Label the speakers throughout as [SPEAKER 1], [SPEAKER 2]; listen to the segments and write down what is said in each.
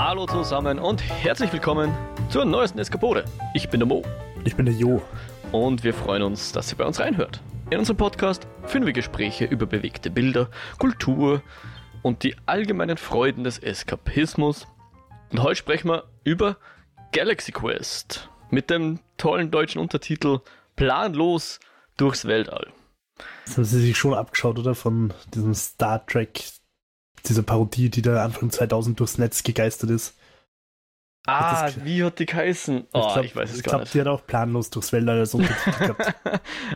[SPEAKER 1] Hallo zusammen und herzlich willkommen zur neuesten Eskapode. Ich bin der Mo
[SPEAKER 2] Ich bin der Jo.
[SPEAKER 1] und wir freuen uns, dass ihr bei uns reinhört. In unserem Podcast führen wir Gespräche über bewegte Bilder, Kultur und die allgemeinen Freuden des Eskapismus. Und heute sprechen wir über Galaxy Quest mit dem tollen deutschen Untertitel Planlos durchs Weltall.
[SPEAKER 2] Das haben Sie sich schon abgeschaut, oder? Von diesem Star Trek, dieser Parodie, die da Anfang 2000 durchs Netz gegeistert ist.
[SPEAKER 1] Ah,
[SPEAKER 2] das-
[SPEAKER 1] wie hat die geheißen? Oh, ich, weiß es
[SPEAKER 2] ich
[SPEAKER 1] gar
[SPEAKER 2] glaub,
[SPEAKER 1] nicht.
[SPEAKER 2] die hat auch planlos durchs Weltall als Untertitel gehabt.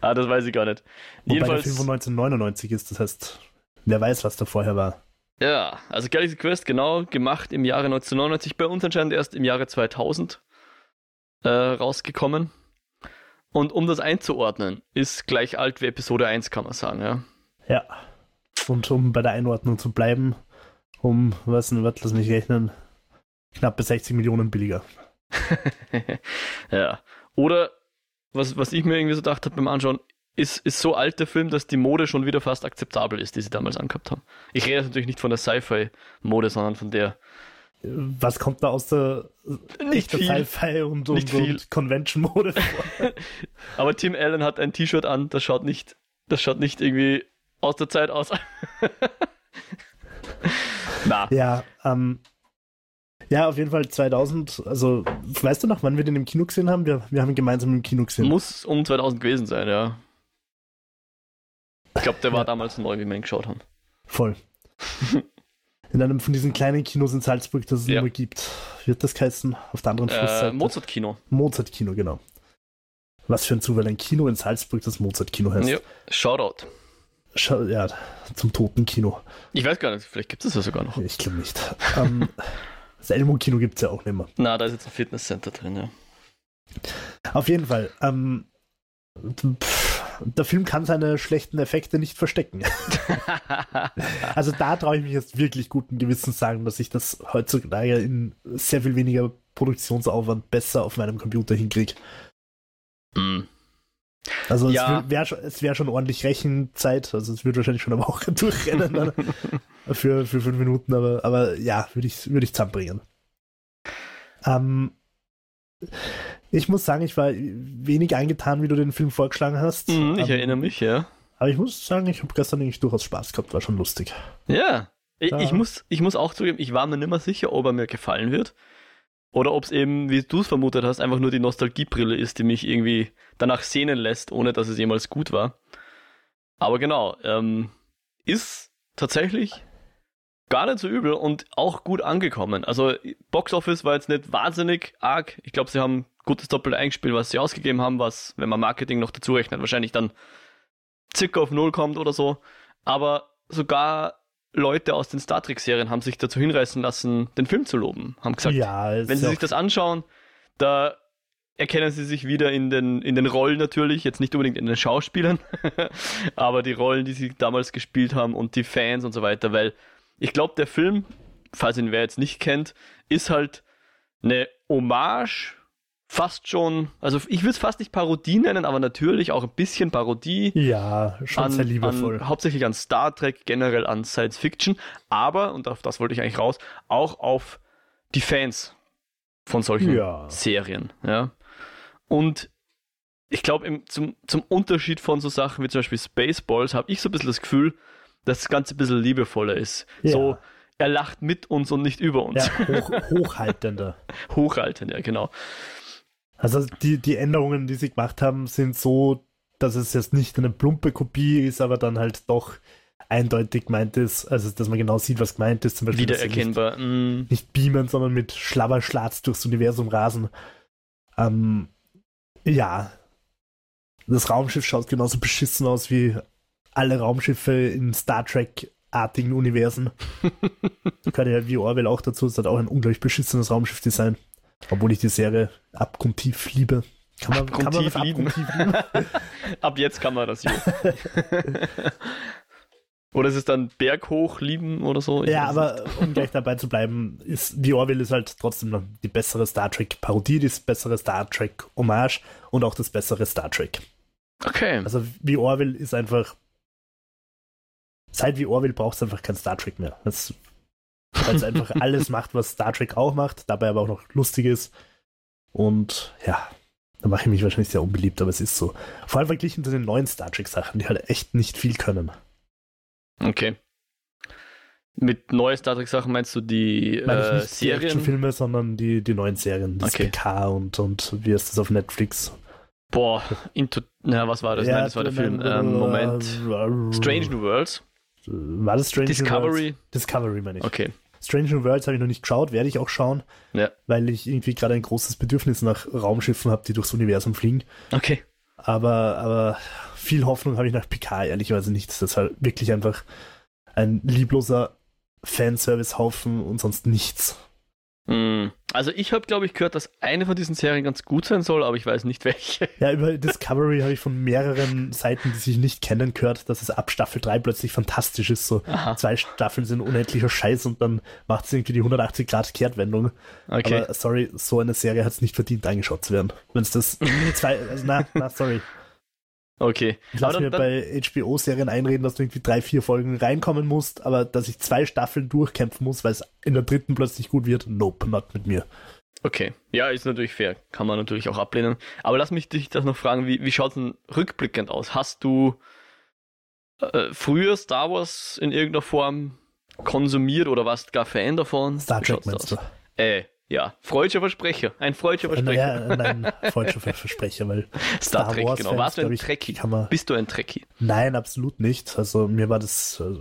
[SPEAKER 1] ah, das weiß ich gar nicht.
[SPEAKER 2] Wobei der
[SPEAKER 1] Jedenfalls.
[SPEAKER 2] Film von 1999 ist, das heißt, wer weiß, was da vorher war.
[SPEAKER 1] Ja, also Galaxy Quest, genau, gemacht im Jahre 1999, bei uns anscheinend erst im Jahre 2000 äh, rausgekommen. Und um das einzuordnen, ist gleich alt wie Episode 1, kann man sagen, ja.
[SPEAKER 2] Ja. Und um bei der Einordnung zu bleiben, um, was denn, was, lass mich rechnen, knappe 60 Millionen billiger.
[SPEAKER 1] ja. Oder, was, was ich mir irgendwie so gedacht habe beim Anschauen, ist, ist so alt der Film, dass die Mode schon wieder fast akzeptabel ist, die sie damals angehabt haben. Ich rede jetzt natürlich nicht von der Sci-Fi-Mode, sondern von der.
[SPEAKER 2] Was kommt da aus der
[SPEAKER 1] Nicht.
[SPEAKER 2] Sci-Fi und, und, und Convention-Mode vor?
[SPEAKER 1] Aber Tim Allen hat ein T-Shirt an, das schaut nicht, das schaut nicht irgendwie aus der Zeit aus. Na,
[SPEAKER 2] Ja, ähm, ja, auf jeden Fall 2000. Also, weißt du noch, wann wir den im Kino gesehen haben? Wir, wir haben ihn gemeinsam im Kino gesehen.
[SPEAKER 1] muss um 2000 gewesen sein, ja. Ich glaube, der war
[SPEAKER 2] Ja.
[SPEAKER 1] damals neu, wie wir ihn geschaut haben.
[SPEAKER 2] Voll. In einem von diesen kleinen Kinos in Salzburg, das es
[SPEAKER 1] Ja.
[SPEAKER 2] immer gibt. Wird das heißen? Auf der anderen
[SPEAKER 1] Äh,
[SPEAKER 2] Flussseite?
[SPEAKER 1] Mozart-Kino.
[SPEAKER 2] Mozart-Kino, genau. Was für ein Zufall, ein Kino in Salzburg, das Mozart-Kino heißt.
[SPEAKER 1] Ja. Shoutout.
[SPEAKER 2] Ja, zum toten Kino.
[SPEAKER 1] Ich weiß gar nicht, vielleicht gibt es das ja sogar noch.
[SPEAKER 2] Ich glaube nicht. ähm, das Elmo-Kino gibt es ja auch nicht mehr.
[SPEAKER 1] Na, da ist jetzt ein Fitnesscenter drin, ja.
[SPEAKER 2] Auf jeden Fall. Ähm, pff, der Film kann seine schlechten Effekte nicht verstecken. Also da traue ich mich jetzt wirklich guten Gewissens sagen, dass ich das heutzutage in sehr viel weniger Produktionsaufwand besser auf meinem Computer hinkriege.
[SPEAKER 1] Mm.
[SPEAKER 2] Also
[SPEAKER 1] Ja.
[SPEAKER 2] es wäre wär schon ordentlich Rechenzeit, also es würde wahrscheinlich schon eine Woche durchrennen für, für fünf Minuten, aber, aber ja, würde ich, würde ich zusammenbringen. Ähm, ich muss sagen, ich war wenig angetan, wie du den Film vorgeschlagen hast.
[SPEAKER 1] Mhm, ich
[SPEAKER 2] Ähm,
[SPEAKER 1] erinnere mich, ja.
[SPEAKER 2] Aber ich muss sagen, ich habe gestern eigentlich durchaus Spaß gehabt, war schon lustig.
[SPEAKER 1] Ja. Ich, ich, muss, ich muss auch zugeben, ich war mir nicht mehr sicher, ob er mir gefallen wird. Oder ob es eben, wie du es vermutet hast, einfach nur die Nostalgiebrille ist, die mich irgendwie danach sehnen lässt, ohne dass es jemals gut war. Aber genau, ähm, ist tatsächlich gar nicht so übel und auch gut angekommen. Also Box Office war jetzt nicht wahnsinnig arg. Ich glaube, sie haben gutes Doppel eingespielt, was sie ausgegeben haben, was, wenn man Marketing noch dazu rechnet, wahrscheinlich dann circa auf Null kommt oder so. Aber sogar Leute aus den Star Trek-Serien haben sich dazu hinreißen lassen, den Film zu loben. Haben gesagt,
[SPEAKER 2] ja,
[SPEAKER 1] wenn sie sich das anschauen, da erkennen sie sich wieder in den, in den Rollen natürlich, jetzt nicht unbedingt in den Schauspielern, aber die Rollen, die sie damals gespielt haben und die Fans und so weiter, weil ich glaube, der Film, falls ihn wer jetzt nicht kennt, ist halt eine Hommage, fast schon, also ich würde es fast nicht Parodie nennen, aber natürlich auch ein bisschen Parodie
[SPEAKER 2] ja, schon
[SPEAKER 1] an,
[SPEAKER 2] sehr liebevoll.
[SPEAKER 1] An, hauptsächlich an Star Trek, generell an Science Fiction, aber, und auf das wollte ich eigentlich raus, auch auf die Fans von solchen
[SPEAKER 2] Ja.
[SPEAKER 1] Serien. Ja. Und ich glaube, zum, zum Unterschied von so Sachen wie zum Beispiel Spaceballs habe ich so ein bisschen das Gefühl, dass das Ganze ein bisschen liebevoller ist.
[SPEAKER 2] Ja.
[SPEAKER 1] So, er lacht mit uns und nicht über uns.
[SPEAKER 2] ja, hoch, hochhaltender.
[SPEAKER 1] Hochhaltend, ja, genau.
[SPEAKER 2] Also die, die Änderungen, die sie gemacht haben, sind so, dass es jetzt nicht eine plumpe Kopie ist, aber dann halt doch eindeutig gemeint ist, also dass man genau sieht, was gemeint ist. Zum Beispiel,
[SPEAKER 1] Wiedererkennbar. Mm.
[SPEAKER 2] Nicht, nicht beamen, sondern mit Schlabberschlatz durchs Universum rasen. Ähm, ja. Das Raumschiff schaut genauso beschissen aus wie alle Raumschiffe in Star Trek-artigen Universen. Gehört ja wie Orwell auch dazu, es hat auch ein unglaublich beschissenes Raumschiffdesign. Obwohl ich die Serie abgrundtief liebe. Kann man, kann man
[SPEAKER 1] Abgrundtief lieben.
[SPEAKER 2] abgrundtief lieben?
[SPEAKER 1] Ab jetzt kann man das, Jo. oder ist es dann berghoch lieben oder so? Ich
[SPEAKER 2] Ja, aber um gleich dabei zu bleiben, ist The Orville ist halt trotzdem noch die bessere Star Trek Parodie, die bessere Star Trek Hommage und auch das bessere Star Trek.
[SPEAKER 1] Okay.
[SPEAKER 2] Also wie Orville ist einfach. Seit wie Orville braucht es einfach kein Star Trek mehr. Das Weil es einfach alles macht, was Star Trek auch macht, dabei aber auch noch lustig ist. Und ja, da mache ich mich wahrscheinlich sehr unbeliebt, aber es ist so. Vor allem verglichen zu den neuen Star Trek-Sachen, die halt echt nicht viel können.
[SPEAKER 1] Okay. Mit neuen Star Trek-Sachen meinst du die
[SPEAKER 2] Meine ich
[SPEAKER 1] äh,
[SPEAKER 2] nicht die
[SPEAKER 1] Serien?
[SPEAKER 2] Actionfilme, sondern die, die neuen Serien, das
[SPEAKER 1] Okay.
[SPEAKER 2] PK und, und wie ist das auf Netflix?
[SPEAKER 1] Boah, Into. Na, was war das? Nein, das war der Film. Ähm, Moment. Strange New Worlds.
[SPEAKER 2] War das Strange New Worlds?
[SPEAKER 1] Discovery.
[SPEAKER 2] Discovery, meine ich.
[SPEAKER 1] Okay.
[SPEAKER 2] Strange New Worlds habe ich noch nicht geschaut, werde ich auch schauen,
[SPEAKER 1] Ja.
[SPEAKER 2] weil ich irgendwie gerade ein großes Bedürfnis nach Raumschiffen habe, die durchs Universum fliegen.
[SPEAKER 1] Okay.
[SPEAKER 2] Aber, aber viel Hoffnung habe ich nach PK ehrlicherweise nicht. Das ist halt wirklich einfach ein liebloser Fanservice-Haufen und sonst nichts.
[SPEAKER 1] Hm. Also ich habe, glaube ich, gehört, dass eine von diesen Serien ganz gut sein soll, aber ich weiß nicht welche.
[SPEAKER 2] Ja, über Discovery habe ich von mehreren Seiten, die sich nicht kennen, gehört, dass es ab Staffel 3 plötzlich fantastisch ist. So
[SPEAKER 1] Aha.
[SPEAKER 2] zwei Staffeln sind unendlicher Scheiß und dann macht es irgendwie die 180-Grad-Kehrtwendung.
[SPEAKER 1] Okay.
[SPEAKER 2] Aber sorry, so eine Serie hat es nicht verdient, angeschaut zu werden. Wenn es das zwei, also na, na, sorry.
[SPEAKER 1] Okay.
[SPEAKER 2] Ich lasse mir
[SPEAKER 1] dann-
[SPEAKER 2] bei HBO-Serien einreden, dass du irgendwie drei, vier Folgen reinkommen musst, aber dass ich zwei Staffeln durchkämpfen muss, weil es in der dritten plötzlich gut wird, nope, not mit mir.
[SPEAKER 1] Okay, ja, ist natürlich fair. Kann man natürlich auch ablehnen. Aber lass mich dich das noch fragen, wie, wie schaut es denn rückblickend aus? Hast du äh, früher Star Wars in irgendeiner Form konsumiert oder warst gar Fan davon?
[SPEAKER 2] Star Trek meinst du?
[SPEAKER 1] aus? Äh, ja, freudscher Versprecher. Ein freudscher Versprecher.
[SPEAKER 2] Naja, nein, falscher Versprecher, weil
[SPEAKER 1] Star,
[SPEAKER 2] Star
[SPEAKER 1] Trek,
[SPEAKER 2] Wars
[SPEAKER 1] genau.
[SPEAKER 2] Fans,
[SPEAKER 1] Warst du ein Trekkie?
[SPEAKER 2] man-
[SPEAKER 1] Bist du ein Trekkie?
[SPEAKER 2] Nein, absolut nicht. Also mir war das also,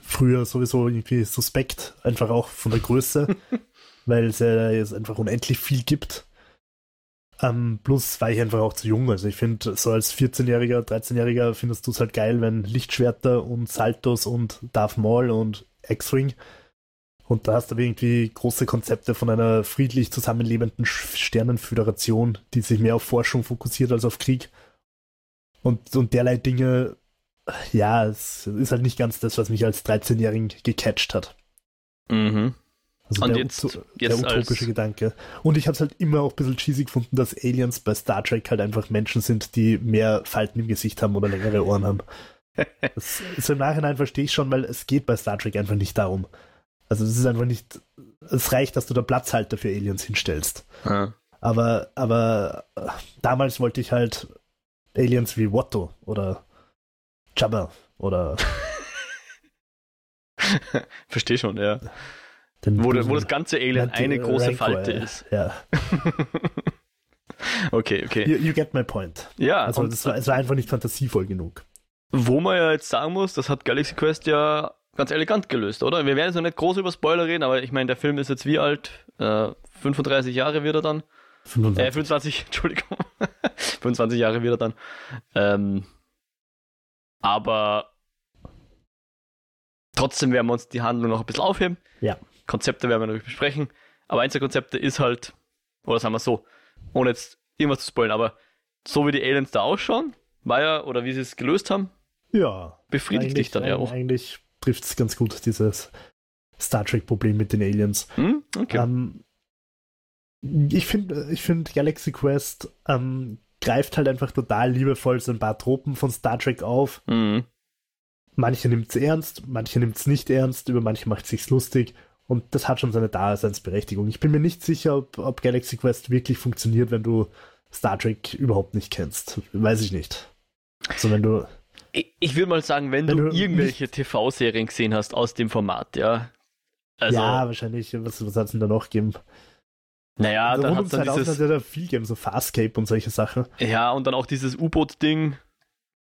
[SPEAKER 2] früher sowieso irgendwie suspekt, einfach auch von der Größe, weil es ja jetzt einfach unendlich viel gibt. Ähm, plus war ich einfach auch zu jung. Also ich finde, so als 14-Jähriger, 13-Jähriger findest du es halt geil, wenn Lichtschwerter und Saltos und Darth Maul und X-Wing und da hast du irgendwie große Konzepte von einer friedlich zusammenlebenden Sternenföderation, die sich mehr auf Forschung fokussiert als auf Krieg. Und, und derlei Dinge, ja, es ist halt nicht ganz das, was mich als 13-Jährigen gecatcht hat.
[SPEAKER 1] Mhm.
[SPEAKER 2] Also
[SPEAKER 1] Und
[SPEAKER 2] der,
[SPEAKER 1] jetzt-
[SPEAKER 2] Uto-
[SPEAKER 1] jetzt
[SPEAKER 2] der utopische Gedanke. Und ich habe es halt immer auch ein bisschen cheesy gefunden, dass Aliens bei Star Trek halt einfach Menschen sind, die mehr Falten im Gesicht haben oder längere Ohren haben. Das ist im Nachhinein verstehe ich schon, weil es geht bei Star Trek einfach nicht darum. Also es ist einfach nicht, es reicht, dass du da Platzhalter für Aliens hinstellst.
[SPEAKER 1] Ja.
[SPEAKER 2] Aber, aber äh, damals wollte ich halt Aliens wie Watto oder Jabba oder
[SPEAKER 1] Verstehe schon, ja.
[SPEAKER 2] den
[SPEAKER 1] Wo, wo das ganze Alien eine große
[SPEAKER 2] Rancor,
[SPEAKER 1] Falte ist.
[SPEAKER 2] Ja,
[SPEAKER 1] okay, okay.
[SPEAKER 2] you, you get my point.
[SPEAKER 1] Ja,
[SPEAKER 2] Also das war, es war einfach nicht fantasievoll genug.
[SPEAKER 1] wo man ja jetzt sagen muss, das hat Galaxy Quest ja ganz elegant gelöst, oder? Wir werden jetzt noch nicht groß über Spoiler reden, aber ich meine, der Film ist jetzt wie alt? Äh, 35 Jahre wird er dann?
[SPEAKER 2] 25.
[SPEAKER 1] Äh, 25, Entschuldigung. 25 Jahre wird er dann. Ähm, aber trotzdem werden wir uns die Handlung noch ein bisschen aufheben.
[SPEAKER 2] Ja.
[SPEAKER 1] Konzepte werden wir natürlich besprechen. Aber eins der Konzepte ist halt, oder sagen wir so, ohne jetzt irgendwas zu spoilern, aber so wie die Aliens da ausschauen, war ja, oder wie sie es gelöst haben,
[SPEAKER 2] ja.
[SPEAKER 1] befriedigt dich dann ja auch.
[SPEAKER 2] Eigentlich trifft es ganz gut, dieses Star Trek-Problem mit den Aliens.
[SPEAKER 1] Hm? Okay.
[SPEAKER 2] Ähm, ich finde, ich find Galaxy Quest ähm, greift halt einfach total liebevoll so ein paar Tropen von Star Trek auf.
[SPEAKER 1] Mhm.
[SPEAKER 2] Manche nimmt es ernst, manche nimmt es nicht ernst, über manche macht es sich lustig. Und das hat schon seine Daseinsberechtigung. Ich bin mir nicht sicher, ob, ob Galaxy Quest wirklich funktioniert, wenn du Star Trek überhaupt nicht kennst. Weiß ich nicht. Also wenn du.
[SPEAKER 1] Ich, würde mal sagen, wenn,
[SPEAKER 2] Wenn
[SPEAKER 1] du,
[SPEAKER 2] du
[SPEAKER 1] irgendwelche TV-Serien gesehen hast aus dem Format, ja. Also,
[SPEAKER 2] ja, wahrscheinlich, was, was hat es denn da noch gegeben?
[SPEAKER 1] naja,
[SPEAKER 2] also
[SPEAKER 1] dann
[SPEAKER 2] rund
[SPEAKER 1] hat es dann
[SPEAKER 2] 2000
[SPEAKER 1] dieses,
[SPEAKER 2] hat ja da viel gegeben, so Farscape und solche Sachen.
[SPEAKER 1] ja, und dann auch dieses U-Boot-Ding,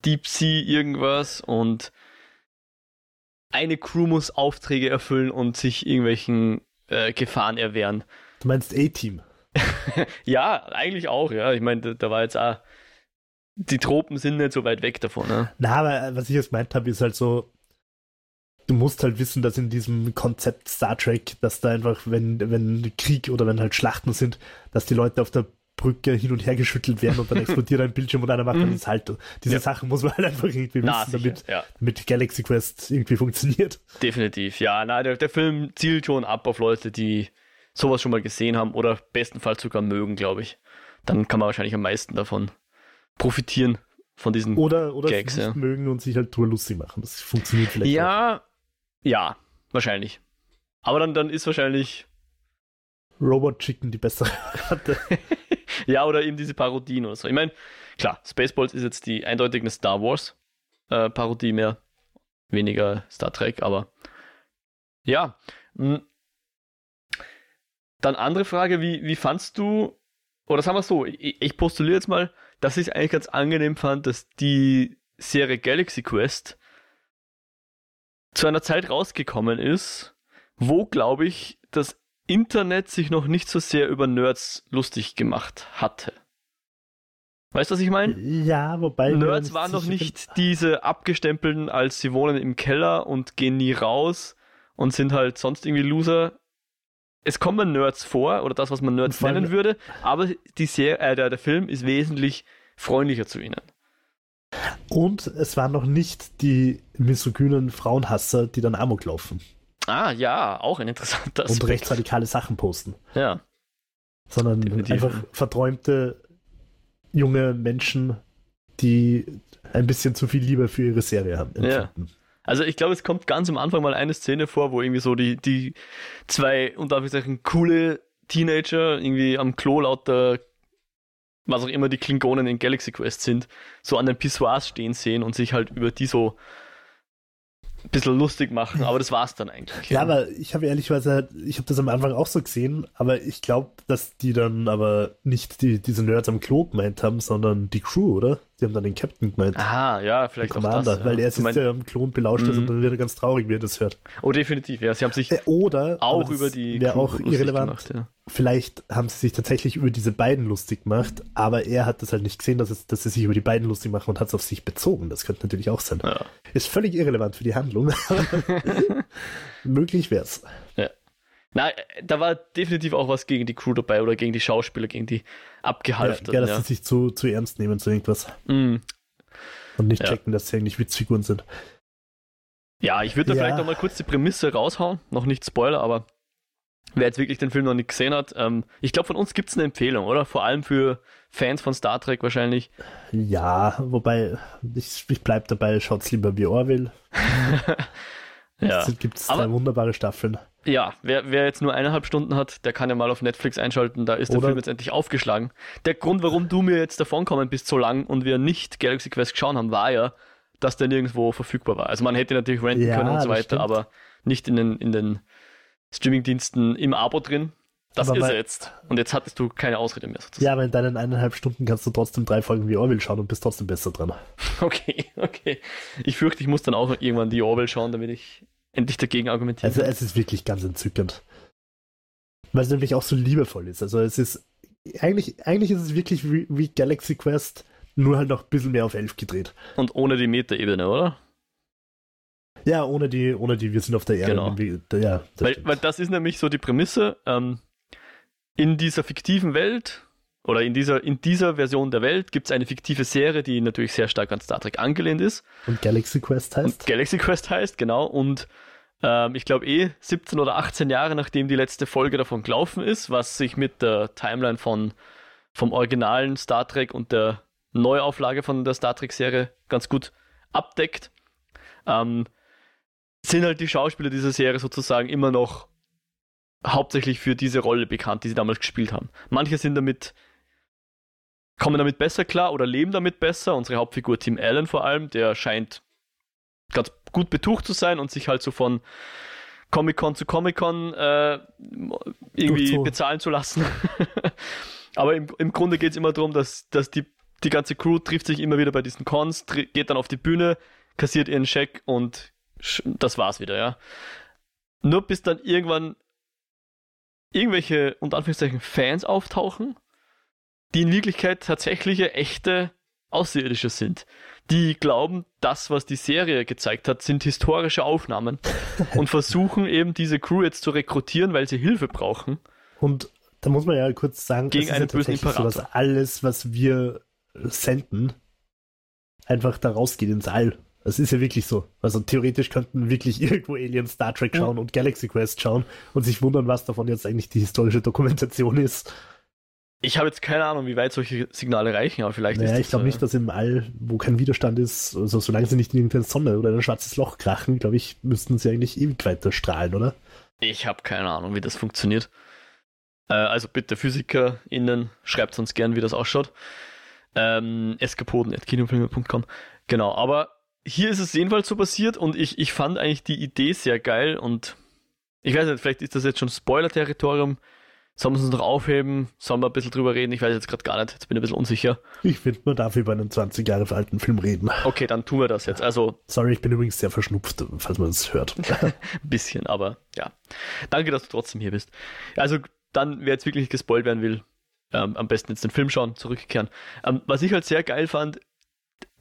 [SPEAKER 1] Deep Sea irgendwas und eine Crew muss Aufträge erfüllen und sich irgendwelchen äh, Gefahren erwehren.
[SPEAKER 2] Du meinst A-Team.
[SPEAKER 1] Ja, eigentlich auch, ja. Ich meine, da, da war jetzt auch, die Tropen sind nicht so weit weg davon, ne?
[SPEAKER 2] Na, aber äh, was ich jetzt meint habe, ist halt so, du musst halt wissen, dass in diesem Konzept Star Trek, dass da einfach, wenn, wenn Krieg oder wenn halt Schlachten sind, dass die Leute auf der Brücke hin und her geschüttelt werden und dann explodiert ein Bildschirm und einer macht dann
[SPEAKER 1] Mhm.
[SPEAKER 2] das Salto. Diese
[SPEAKER 1] Ja.
[SPEAKER 2] Sachen muss man halt einfach irgendwie
[SPEAKER 1] Na,
[SPEAKER 2] wissen, damit,
[SPEAKER 1] ja.
[SPEAKER 2] damit Galaxy Quest irgendwie funktioniert.
[SPEAKER 1] Definitiv, ja. Na, der, der Film zielt schon ab auf Leute, die sowas schon mal gesehen haben oder bestenfalls sogar mögen, glaube ich. Dann kann man wahrscheinlich am meisten davon profitieren, von diesen.
[SPEAKER 2] Oder, oder
[SPEAKER 1] Gags,
[SPEAKER 2] es nicht
[SPEAKER 1] ja.
[SPEAKER 2] mögen und sich halt drüber lustig machen. Das funktioniert vielleicht auch.
[SPEAKER 1] ja, ja, wahrscheinlich. Aber dann, dann ist wahrscheinlich.
[SPEAKER 2] Robot Chicken die bessere Variante.
[SPEAKER 1] ja, oder eben diese Parodien oder so. Ich meine, klar, Spaceballs ist jetzt die eindeutig eine Star Wars äh, Parodie mehr. Weniger Star Trek, aber ja. Hm. Dann andere Frage, wie, wie fandst du, oder sagen wir so, ich, ich postuliere jetzt mal, dass ich es eigentlich ganz angenehm fand, dass die Serie Galaxy Quest zu einer Zeit rausgekommen ist, wo, glaube ich, das Internet sich noch nicht so sehr über Nerds lustig gemacht hatte. Weißt du, was ich meine?
[SPEAKER 2] Ja, wobei.
[SPEAKER 1] Nerds waren noch nicht diese abgestempelten, als sie wohnen im Keller und gehen nie raus und sind halt sonst irgendwie Loser. Es kommen Nerds vor, oder das, was man Nerds nennen würde, aber die Serie, äh, der, der Film ist wesentlich freundlicher zu ihnen.
[SPEAKER 2] Und es waren noch nicht die misogynen Frauenhasser, die dann Amok laufen.
[SPEAKER 1] Ah, ja, auch ein interessanter
[SPEAKER 2] Aspekt. Und rechtsradikale Sachen posten.
[SPEAKER 1] Ja.
[SPEAKER 2] Sondern Definitiv. einfach verträumte junge Menschen, die ein bisschen zu viel Liebe für ihre Serie haben.
[SPEAKER 1] Ja. Also ich glaube, es kommt ganz am Anfang mal eine Szene vor, wo irgendwie so die, die zwei, und darf ich sagen, coole Teenager irgendwie am Klo lauter was auch immer die Klingonen in Galaxy Quest sind, so an den Pissoirs stehen sehen und sich halt über die so ein bisschen lustig machen, aber das war's dann eigentlich.
[SPEAKER 2] Ja, aber ich habe ehrlicherweise, ich habe das am Anfang auch so gesehen, aber ich glaube, dass die dann aber nicht die, diese Nerds am Klo gemeint haben, sondern die Crew, oder? Die haben dann den Captain gemeint.
[SPEAKER 1] Aha, ja, vielleicht auch das. Ja.
[SPEAKER 2] Weil er sitzt ja am Klo und belauscht mhm. und dann wird er ganz traurig, wie er das hört.
[SPEAKER 1] Oh, definitiv, ja. Sie haben sich
[SPEAKER 2] äh, oder,
[SPEAKER 1] auch über die
[SPEAKER 2] Crew auch irrelevant. Gemacht, ja. Vielleicht haben sie sich tatsächlich über diese beiden lustig gemacht, aber er hat das halt nicht gesehen, dass, es, dass sie sich über die beiden lustig machen und hat es auf sich bezogen. Das könnte natürlich auch sein. Ja. Ist völlig irrelevant für die Handlung. Möglich wäre es.
[SPEAKER 1] Ja. Na, da war definitiv auch was gegen die Crew dabei oder gegen die Schauspieler, gegen die abgehalfterten.
[SPEAKER 2] Ja, ja dass ja. sie sich zu, zu ernst nehmen zu irgendwas.
[SPEAKER 1] Mm.
[SPEAKER 2] Und nicht ja. checken, dass sie eigentlich Witzfiguren sind.
[SPEAKER 1] Ja, ich würde da ja. vielleicht noch mal kurz die Prämisse raushauen. Noch nicht Spoiler, aber wer jetzt wirklich den Film noch nicht gesehen hat, ähm, ich glaube, von uns gibt es eine Empfehlung, oder? Vor allem für Fans von Star Trek wahrscheinlich.
[SPEAKER 2] Ja, wobei, ich, ich bleibe dabei, schaut's lieber wie Orville. ja. Es gibt zwei wunderbare Staffeln.
[SPEAKER 1] Ja, wer, wer jetzt nur eineinhalb Stunden hat, der kann ja mal auf Netflix einschalten, da ist der Oder Film jetzt endlich aufgeschlagen. Der Grund, warum du mir jetzt davonkommen bist so lang und wir nicht Galaxy Quest geschaut haben, war ja, dass der nirgendwo verfügbar war. Also man hätte natürlich renten ja, können und so weiter, stimmt. aber nicht in den, in den Streamingdiensten im Abo drin. Das aber ist er jetzt. Und jetzt hattest du keine Ausrede mehr.
[SPEAKER 2] Sozusagen. Ja, aber in deinen eineinhalb Stunden kannst du trotzdem drei Folgen wie Orwell schauen und bist trotzdem besser dran.
[SPEAKER 1] Okay, okay. Ich fürchte, ich muss dann auch irgendwann die Orwell schauen, damit ich endlich dagegen argumentieren
[SPEAKER 2] Also es ist wirklich ganz entzückend. Weil es nämlich auch so liebevoll ist. Also es ist, eigentlich, eigentlich ist es wirklich wie, wie Galaxy Quest, nur halt noch ein bisschen mehr auf 11 gedreht.
[SPEAKER 1] Und ohne die Metaebene, oder?
[SPEAKER 2] Ja, ohne die, ohne die, wir sind auf der Erde.
[SPEAKER 1] Genau. Ja, weil, weil das ist nämlich so die Prämisse. Ähm, in dieser fiktiven Welt oder in dieser, in dieser Version der Welt gibt es eine fiktive Serie, die natürlich sehr stark an Star Trek angelehnt ist.
[SPEAKER 2] Und Galaxy Quest heißt? Und
[SPEAKER 1] Galaxy Quest heißt, genau. Und ähm, ich glaube eh 17 oder 18 Jahre nachdem die letzte Folge davon gelaufen ist, was sich mit der Timeline von, vom originalen Star Trek und der Neuauflage von der Star Trek-Serie ganz gut abdeckt. Ähm, sind halt die Schauspieler dieser Serie sozusagen immer noch hauptsächlich für diese Rolle bekannt, die sie damals gespielt haben. Manche sind damit, kommen damit besser klar oder leben damit besser. Unsere Hauptfigur Tim Allen vor allem, der scheint ganz gut betucht zu sein und sich halt so von Comic-Con zu Comic-Con äh, irgendwie bezahlen zu lassen. Aber im, im Grunde geht es immer darum, dass, dass die, die ganze Crew trifft sich immer wieder bei diesen Cons, geht dann auf die Bühne, kassiert ihren Scheck und das war's wieder, ja. Nur bis dann irgendwann irgendwelche, unter Anführungszeichen, Fans auftauchen, die in Wirklichkeit tatsächliche, echte Außerirdische sind. Die glauben, das, was die Serie gezeigt hat, sind historische Aufnahmen und versuchen eben diese Crew jetzt zu rekrutieren, weil sie Hilfe brauchen.
[SPEAKER 2] Und da muss man ja kurz sagen,
[SPEAKER 1] gegen einen ja bösen Imperator.
[SPEAKER 2] So, dass alles, was wir senden, einfach da rausgeht ins All. Das ist ja wirklich so. Also theoretisch könnten wirklich irgendwo Alien Star Trek schauen ja. und Galaxy Quest schauen und sich wundern, was davon jetzt eigentlich die historische Dokumentation ist.
[SPEAKER 1] ich habe jetzt keine Ahnung, wie weit solche Signale reichen, aber vielleicht
[SPEAKER 2] naja,
[SPEAKER 1] ist
[SPEAKER 2] ich glaube
[SPEAKER 1] äh,
[SPEAKER 2] nicht, dass im All, wo kein Widerstand ist, also solange sie nicht in irgendeine Sonne oder in ein schwarzes Loch krachen, glaube ich, müssten sie eigentlich ewig weiter strahlen, oder?
[SPEAKER 1] Ich habe keine Ahnung, wie das funktioniert. Äh, also bitte PhysikerInnen, schreibt uns gern, wie das ausschaut. Ähm, eskapoden.kinofilme.com Genau, aber hier ist es jedenfalls so passiert und ich, ich fand eigentlich die Idee sehr geil und ich weiß nicht, vielleicht ist das jetzt schon Spoiler-Territorium. Sollen wir es uns noch aufheben? Sollen wir ein bisschen drüber reden? Ich weiß jetzt gerade gar nicht. Jetzt bin ich ein bisschen unsicher.
[SPEAKER 2] Ich finde, man darf über einen 20 Jahre alten Film reden.
[SPEAKER 1] Okay, dann tun wir das jetzt. Also
[SPEAKER 2] Sorry, ich bin übrigens sehr verschnupft, falls man es hört.
[SPEAKER 1] ein bisschen, aber ja. Danke, dass du trotzdem hier bist. Also dann, wer jetzt wirklich gespoilt werden will, ähm, am besten jetzt den Film schauen, zurückkehren. Ähm, was ich halt sehr geil fand,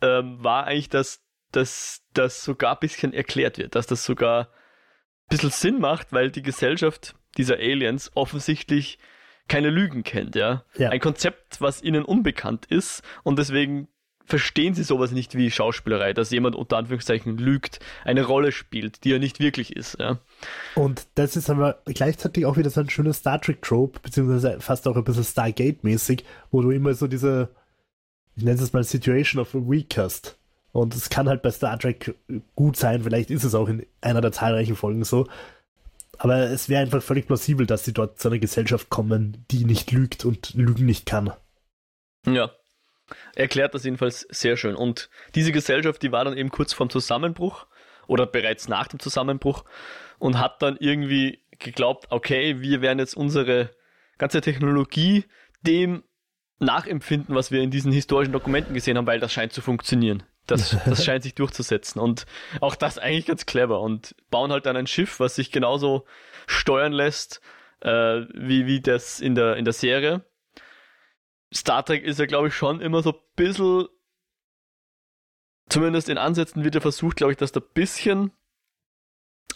[SPEAKER 1] ähm, war eigentlich, dass dass das sogar ein bisschen erklärt wird, dass das sogar ein bisschen Sinn macht, weil die Gesellschaft dieser Aliens offensichtlich keine Lügen kennt, ja.
[SPEAKER 2] Ja.
[SPEAKER 1] Ein Konzept, was ihnen unbekannt ist und deswegen verstehen sie sowas nicht wie Schauspielerei, dass jemand unter Anführungszeichen lügt, eine Rolle spielt, die er nicht wirklich ist, ja.
[SPEAKER 2] Und das ist aber gleichzeitig auch wieder so ein schönes Star Trek-Trope, beziehungsweise fast auch ein bisschen Stargate-mäßig, wo du immer so diese, ich nenne es mal Situation of a Week hast. Und es kann halt bei Star Trek gut sein, vielleicht ist es auch in einer der zahlreichen Folgen so. Aber es wäre einfach völlig plausibel, dass sie dort zu einer Gesellschaft kommen, die nicht lügt und lügen nicht kann.
[SPEAKER 1] Ja. Erklärt das jedenfalls sehr schön. Und diese Gesellschaft, die war dann eben kurz vorm Zusammenbruch oder bereits nach dem Zusammenbruch und hat dann irgendwie geglaubt, okay, wir werden jetzt unsere ganze Technologie dem nachempfinden, was wir in diesen historischen Dokumenten gesehen haben, weil das scheint zu funktionieren. Das, das scheint sich durchzusetzen. Und auch das eigentlich ganz clever. Und bauen halt dann ein Schiff, was sich genauso steuern lässt, äh, wie, wie das in der, in der Serie. Star Trek ist ja, glaube ich, schon immer so ein bisschen, zumindest in Ansätzen wird ja versucht, glaube ich, dass da ein bisschen,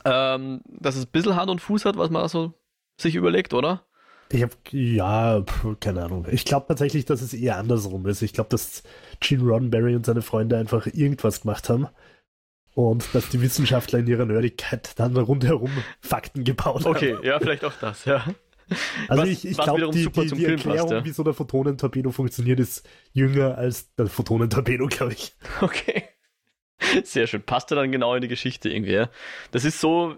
[SPEAKER 1] ähm, dass es ein bisschen Hand und Fuß hat, was man so sich überlegt, oder?
[SPEAKER 2] Ich habe, ja, pf, keine Ahnung. Ich glaube tatsächlich, dass es eher andersrum ist. Ich glaube, dass Gene Roddenberry und seine Freunde einfach irgendwas gemacht haben und dass die Wissenschaftler in ihrer Nerdigkeit dann rundherum Fakten gebaut
[SPEAKER 1] Okay, ja, vielleicht auch das, ja.
[SPEAKER 2] haben. Also
[SPEAKER 1] was-
[SPEAKER 2] ich, ich glaube, die, die, die
[SPEAKER 1] Film passt,
[SPEAKER 2] Erklärung,
[SPEAKER 1] ja.
[SPEAKER 2] wie so der Photonentorpedo funktioniert, ist jünger als der Photonentorpedo, glaube ich.
[SPEAKER 1] Okay. Sehr schön. Passt ja dann genau in die Geschichte irgendwie. Ja? Das ist so,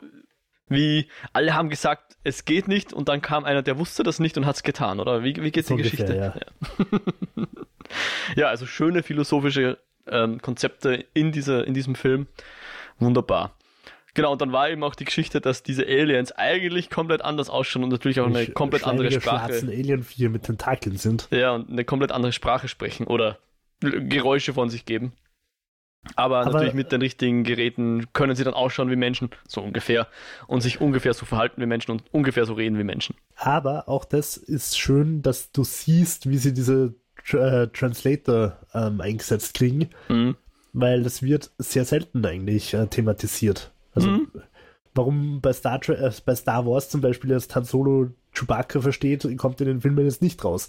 [SPEAKER 1] wie alle haben gesagt, es geht nicht und dann kam einer, der wusste das nicht und hat es getan, oder? Wie, wie geht's
[SPEAKER 2] So
[SPEAKER 1] die
[SPEAKER 2] ungefähr,
[SPEAKER 1] Geschichte? Ja. ja, also schöne philosophische ähm, Konzepte in, dieser, in diesem Film. Wunderbar. Genau, und dann war eben auch die Geschichte, dass diese Aliens eigentlich komplett anders ausschauen und natürlich auch eine komplett andere Sprache.
[SPEAKER 2] schwarzen Alien-Vier mit Tentakeln sind.
[SPEAKER 1] Ja, und eine komplett andere Sprache sprechen oder Geräusche von sich geben. Aber,
[SPEAKER 2] Aber-
[SPEAKER 1] natürlich mit den richtigen Geräten können sie dann ausschauen wie Menschen, so ungefähr, und sich ungefähr so verhalten wie Menschen und ungefähr so reden wie Menschen.
[SPEAKER 2] Aber auch das ist schön, dass du siehst, wie sie diese äh, Translator ähm, eingesetzt kriegen,
[SPEAKER 1] Mhm.
[SPEAKER 2] weil das wird sehr selten eigentlich äh, thematisiert. Also
[SPEAKER 1] Mhm.
[SPEAKER 2] warum bei Star, äh, bei Star Wars zum Beispiel erst Han Solo Chewbacca versteht, kommt in den Filmen jetzt nicht raus.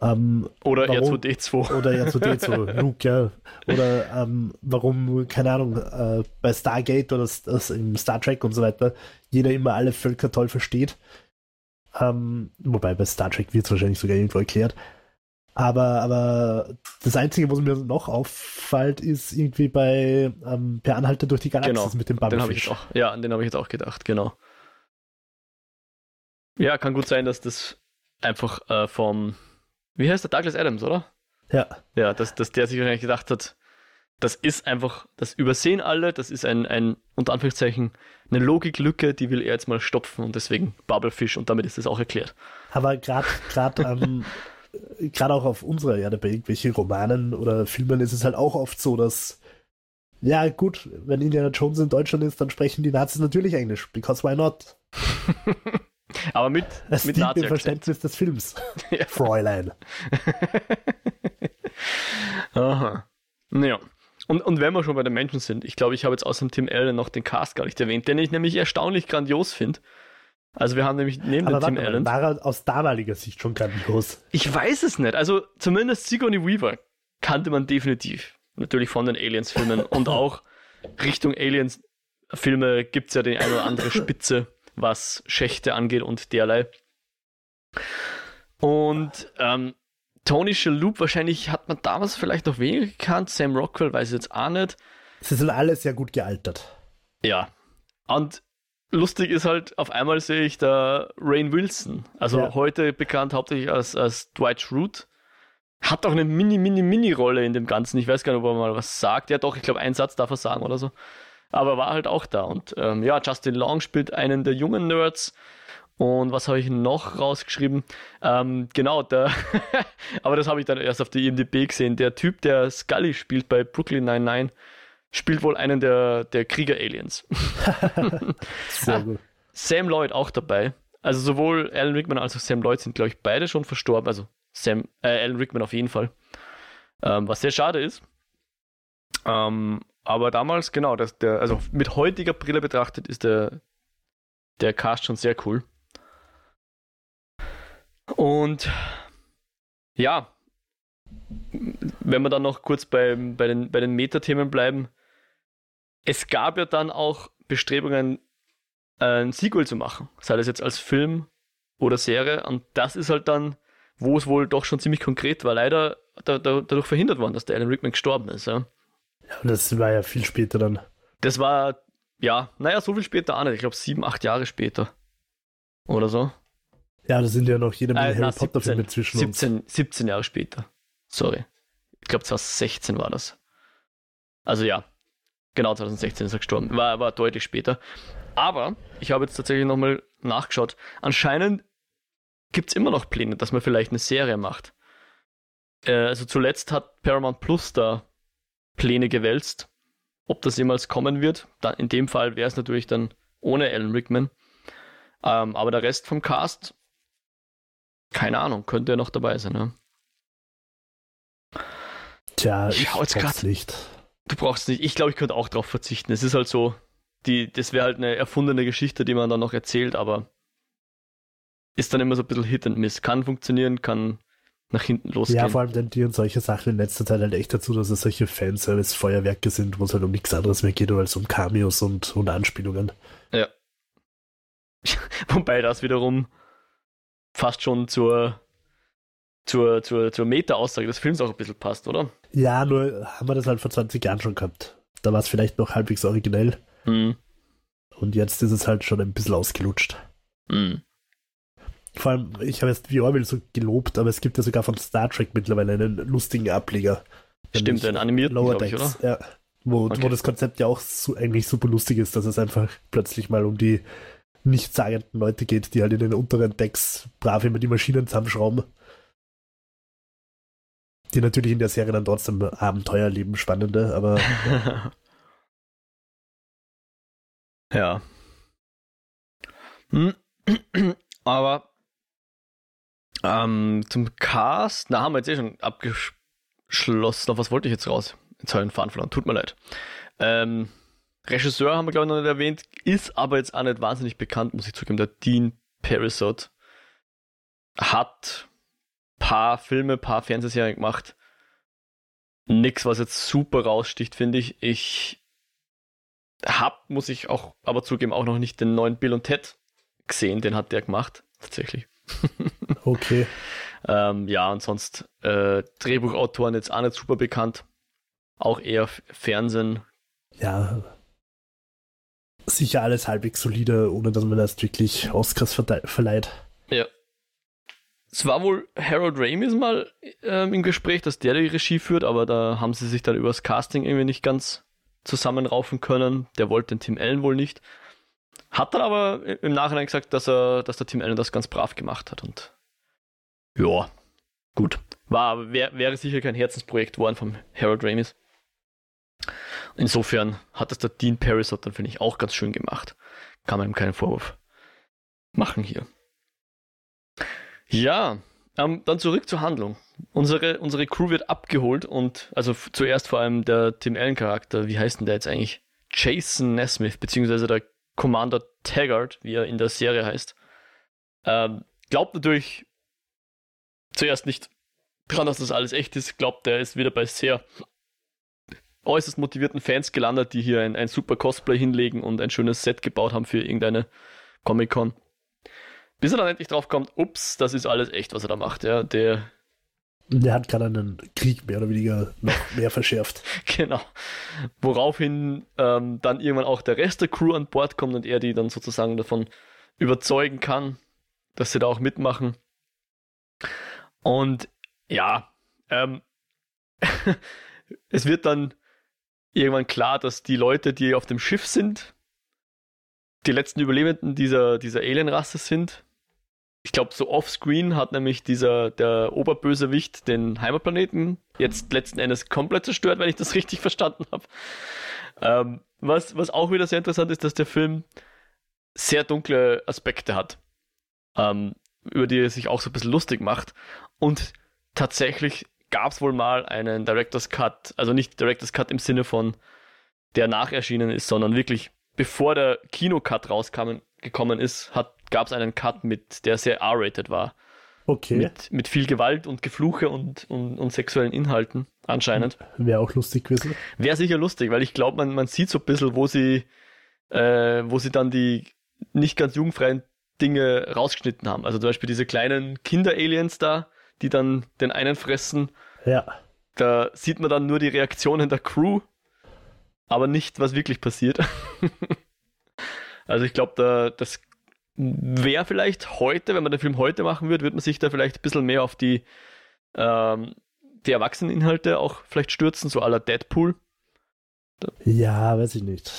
[SPEAKER 2] Ähm,
[SPEAKER 1] Oder
[SPEAKER 2] Warum?
[SPEAKER 1] R2D2.
[SPEAKER 2] oder ja zu so Luke, ja. Oder ähm, warum, keine Ahnung, äh, bei Stargate oder das, im Star Trek und so weiter, jeder immer alle Völker toll versteht. Ähm, wobei bei Star Trek wird es wahrscheinlich sogar irgendwo erklärt. Aber, aber das Einzige, was mir noch auffällt, ist irgendwie bei ähm, Per Anhalter durch die Galaxis
[SPEAKER 1] Genau,
[SPEAKER 2] mit dem Bubblefish.
[SPEAKER 1] ja, an den habe ich jetzt auch gedacht, genau. Ja, kann gut sein, dass das einfach äh, vom, wie heißt der, Douglas Adams, oder?
[SPEAKER 2] Ja,
[SPEAKER 1] Ja, dass, dass der sich wahrscheinlich gedacht hat, das ist einfach, das übersehen alle, das ist ein, ein unter Anführungszeichen, eine Logiklücke, die will er jetzt mal stopfen und deswegen Bubblefish und damit ist das auch erklärt.
[SPEAKER 2] aber gerade gerade ähm, gerade auch auf unserer Erde bei irgendwelchen Romanen oder Filmen ist es halt auch oft so, dass ja gut, wenn Indiana Jones in Deutschland ist, dann sprechen die Nazis natürlich Englisch, because why not?
[SPEAKER 1] Aber mit,
[SPEAKER 2] Es
[SPEAKER 1] mit
[SPEAKER 2] dient dem. Verständnis des Films,
[SPEAKER 1] Ja.
[SPEAKER 2] Fräulein.
[SPEAKER 1] Aha. Naja. Und, und wenn wir schon bei den Menschen sind, ich glaube, ich habe jetzt außer dem Tim Allen noch den Cast gar nicht erwähnt, den ich nämlich erstaunlich grandios finde. Also wir haben nämlich neben
[SPEAKER 2] Aber
[SPEAKER 1] dem Tim Allen.
[SPEAKER 2] war er aus damaliger Sicht schon grandios.
[SPEAKER 1] Ich weiß es nicht. Also zumindest Sigourney Weaver kannte man definitiv. Natürlich von den Aliens-Filmen und auch Richtung Aliens-Filme gibt es ja die eine oder andere Spitze, was Schächte angeht und derlei. Und ähm, Tony Shalhoub, wahrscheinlich hat man damals vielleicht noch weniger gekannt. Sam Rockwell weiß ich jetzt auch nicht.
[SPEAKER 2] Sie sind alle sehr gut gealtert.
[SPEAKER 1] Ja. Und lustig ist halt, auf einmal sehe ich da Rain Wilson. Also
[SPEAKER 2] Ja.
[SPEAKER 1] heute bekannt hauptsächlich als, als Dwight Schrute. Hat auch eine mini, mini, mini Rolle in dem Ganzen. Ich weiß gar nicht, ob er mal was sagt. Ja, doch, ich glaube, einen Satz darf er sagen oder so. Aber war halt auch da. Und ähm, ja, Justin Long spielt einen der jungen Nerds. Und was habe ich noch rausgeschrieben? Ähm, genau, der, aber das habe ich dann erst auf der IMDb gesehen. Der Typ, der Scully spielt bei Brooklyn 99, spielt wohl einen der, der Krieger-Aliens.
[SPEAKER 2] Sehr gut.
[SPEAKER 1] Sam Lloyd auch dabei. Also sowohl Alan Rickman als auch Sam Lloyd sind, glaube ich, beide schon verstorben. Also Sam, äh, Alan Rickman auf jeden Fall. Ähm, was sehr schade ist. Ähm, aber damals, genau, das, der, also mit heutiger Brille betrachtet, ist der, der Cast schon sehr cool. Und ja, wenn wir dann noch kurz bei, bei den, bei den Metathemen bleiben, es gab ja dann auch Bestrebungen, ein Sequel zu machen, sei das jetzt als Film oder Serie. Und das ist halt dann, wo es wohl doch schon ziemlich konkret war, leider da, da, dadurch verhindert worden, dass der Alan Rickman gestorben ist. Ja.
[SPEAKER 2] Ja, das war ja viel später dann.
[SPEAKER 1] Das war, ja, naja, so viel später auch nicht. Ich glaube, sieben, acht Jahre später. Oder so.
[SPEAKER 2] Ja, da sind ja noch jede Menge
[SPEAKER 1] Äh,
[SPEAKER 2] Harry Potter-Filme
[SPEAKER 1] 17,
[SPEAKER 2] zwischen uns.
[SPEAKER 1] 17, 17 Jahre später. Sorry. Ich glaube, 2016 war das. Also ja, genau 2016 ist er gestorben. War, war deutlich später. Aber ich habe jetzt tatsächlich nochmal nachgeschaut. Anscheinend gibt es immer noch Pläne, dass man vielleicht eine Serie macht. Äh, also zuletzt hat Paramount Plus da Pläne gewälzt. Ob das jemals kommen wird, dann in dem Fall wäre es natürlich dann ohne Alan Rickman. Ähm, aber der Rest vom Cast keine Ahnung, könnte er noch dabei sein. Ne?
[SPEAKER 2] Tja,
[SPEAKER 1] Ich schau jetzt
[SPEAKER 2] brauch's
[SPEAKER 1] grad.
[SPEAKER 2] nicht.
[SPEAKER 1] Du brauchst nicht. Ich glaube, ich könnte auch darauf verzichten. Es ist halt so, die, das wäre halt eine erfundene Geschichte, die man dann noch erzählt, aber ist dann immer so ein bisschen Hit and Miss. Kann funktionieren, kann nach hinten losgehen.
[SPEAKER 2] Ja, vor allem tendieren solche Sachen in letzter Zeit halt echt dazu, dass es solche Fanservice-Feuerwerke sind, wo es halt um nichts anderes mehr geht, als um Cameos und, und Anspielungen.
[SPEAKER 1] Wobei das wiederum fast schon zur, zur, zur, zur Meta-Aussage des Films auch ein bisschen passt, oder?
[SPEAKER 2] Ja, nur haben wir das halt vor 20 Jahren schon gehabt. Da war es vielleicht noch halbwegs originell
[SPEAKER 1] Hm.
[SPEAKER 2] und jetzt ist es halt schon ein bisschen ausgelutscht.
[SPEAKER 1] Hm.
[SPEAKER 2] Vor allem, ich habe jetzt wie Orwell so gelobt, aber es gibt ja sogar von Star Trek mittlerweile einen lustigen Ableger.
[SPEAKER 1] Stimmt, einen animierten,
[SPEAKER 2] Lower
[SPEAKER 1] glaube ich, oder?
[SPEAKER 2] Decks, ja. Wo,
[SPEAKER 1] Okay.
[SPEAKER 2] wo das Konzept ja auch so, eigentlich super lustig ist, dass es einfach plötzlich mal um die nichtssagenden Leute geht, die halt in den unteren Decks brav immer die Maschinen zusammenschrauben. Die natürlich in der Serie dann trotzdem Abenteuer leben, spannende, aber
[SPEAKER 1] ja. Hm. Aber ähm, zum Cast, na, haben wir jetzt eh schon abgeschlossen. Auf was wollte ich jetzt raus? Jetzt habe ich verloren. Tut mir leid. Ähm, Regisseur haben wir, glaube ich, noch nicht erwähnt, ist aber jetzt auch nicht wahnsinnig bekannt, muss ich zugeben. Der Dean Parisot hat paar Filme, paar Fernsehserien gemacht. Nix, was jetzt super raussticht, finde ich. Ich hab, muss ich auch aber zugeben, auch noch nicht den neuen Bill und Ted gesehen. Den hat der gemacht, tatsächlich.
[SPEAKER 2] okay.
[SPEAKER 1] Ähm, ja, und sonst äh, Drehbuchautoren jetzt auch nicht super bekannt. Auch eher Fernsehen.
[SPEAKER 2] Ja. Sicher alles halbwegs solide, ohne dass man das wirklich Oscars verleiht.
[SPEAKER 1] Ja. Es war wohl Harold Ramis mal ähm, im Gespräch, dass der die Regie führt, aber da haben sie sich dann übers Casting irgendwie nicht ganz zusammenraufen können. Der wollte den Tim Allen wohl nicht. Hat dann aber im Nachhinein gesagt, dass er, dass der Tim Allen das ganz brav gemacht hat und ja, gut. War, wär, wäre sicher kein Herzensprojekt geworden vom Harold Ramis. Insofern hat das der Dean Parisot dann, finde ich, auch ganz schön gemacht. Kann man ihm keinen Vorwurf machen hier. Ja, ähm, dann zurück zur Handlung. Unsere, unsere Crew wird abgeholt und, also zuerst vor allem der Tim Allen Charakter, wie heißt denn der jetzt eigentlich? Jason Nesmith, beziehungsweise der Commander Taggart, wie er in der Serie heißt, ähm, glaubt natürlich zuerst nicht dran, dass das alles echt ist, glaubt, er ist wieder bei sehr äußerst motivierten Fans gelandet, die hier ein, ein super Cosplay hinlegen und ein schönes Set gebaut haben für irgendeine Comic-Con. Bis er dann endlich drauf kommt, ups, das ist alles echt, was er da macht. Ja, der,
[SPEAKER 2] Der hat gerade einen Krieg mehr oder weniger noch mehr verschärft.
[SPEAKER 1] genau. Woraufhin ähm, dann irgendwann auch der Rest der Crew an Bord kommt und er die dann sozusagen davon überzeugen kann, dass sie da auch mitmachen. Und ja, ähm, es wird dann irgendwann klar, dass die Leute, die auf dem Schiff sind, die letzten Überlebenden dieser, dieser Alienrasse sind. Ich glaube, so offscreen hat nämlich dieser, der Oberbösewicht den Heimatplaneten jetzt letzten Endes komplett zerstört, wenn ich das richtig verstanden habe. Ähm, was, was auch wieder sehr interessant ist, dass der Film sehr dunkle Aspekte hat, ähm, über die er sich auch so ein bisschen lustig macht. Und tatsächlich gab es wohl mal einen Director's Cut, also nicht Director's Cut im Sinne von der nacherschienen ist, sondern wirklich bevor der Kinocut rauskam, gekommen ist, gab es einen Cut mit, der sehr R-rated war.
[SPEAKER 2] Okay.
[SPEAKER 1] Mit, mit viel Gewalt und Gefluche und, und, und sexuellen Inhalten, anscheinend.
[SPEAKER 2] Wäre auch lustig gewesen.
[SPEAKER 1] Wäre sicher lustig, weil ich glaube, man, man sieht so ein bisschen, wo sie, äh, wo sie dann die nicht ganz jugendfreien Dinge rausgeschnitten haben. Also zum Beispiel diese kleinen Kinder-Aliens da, die dann den einen fressen.
[SPEAKER 2] Ja.
[SPEAKER 1] Da sieht man dann nur die Reaktionen der Crew, aber nicht, was wirklich passiert. also ich glaube, da, das wäre vielleicht heute, wenn man den Film heute machen würde, würde man sich da vielleicht ein bisschen mehr auf die, ähm, die Erwachseneninhalte auch vielleicht stürzen, so aller Deadpool.
[SPEAKER 2] Ja, weiß ich nicht.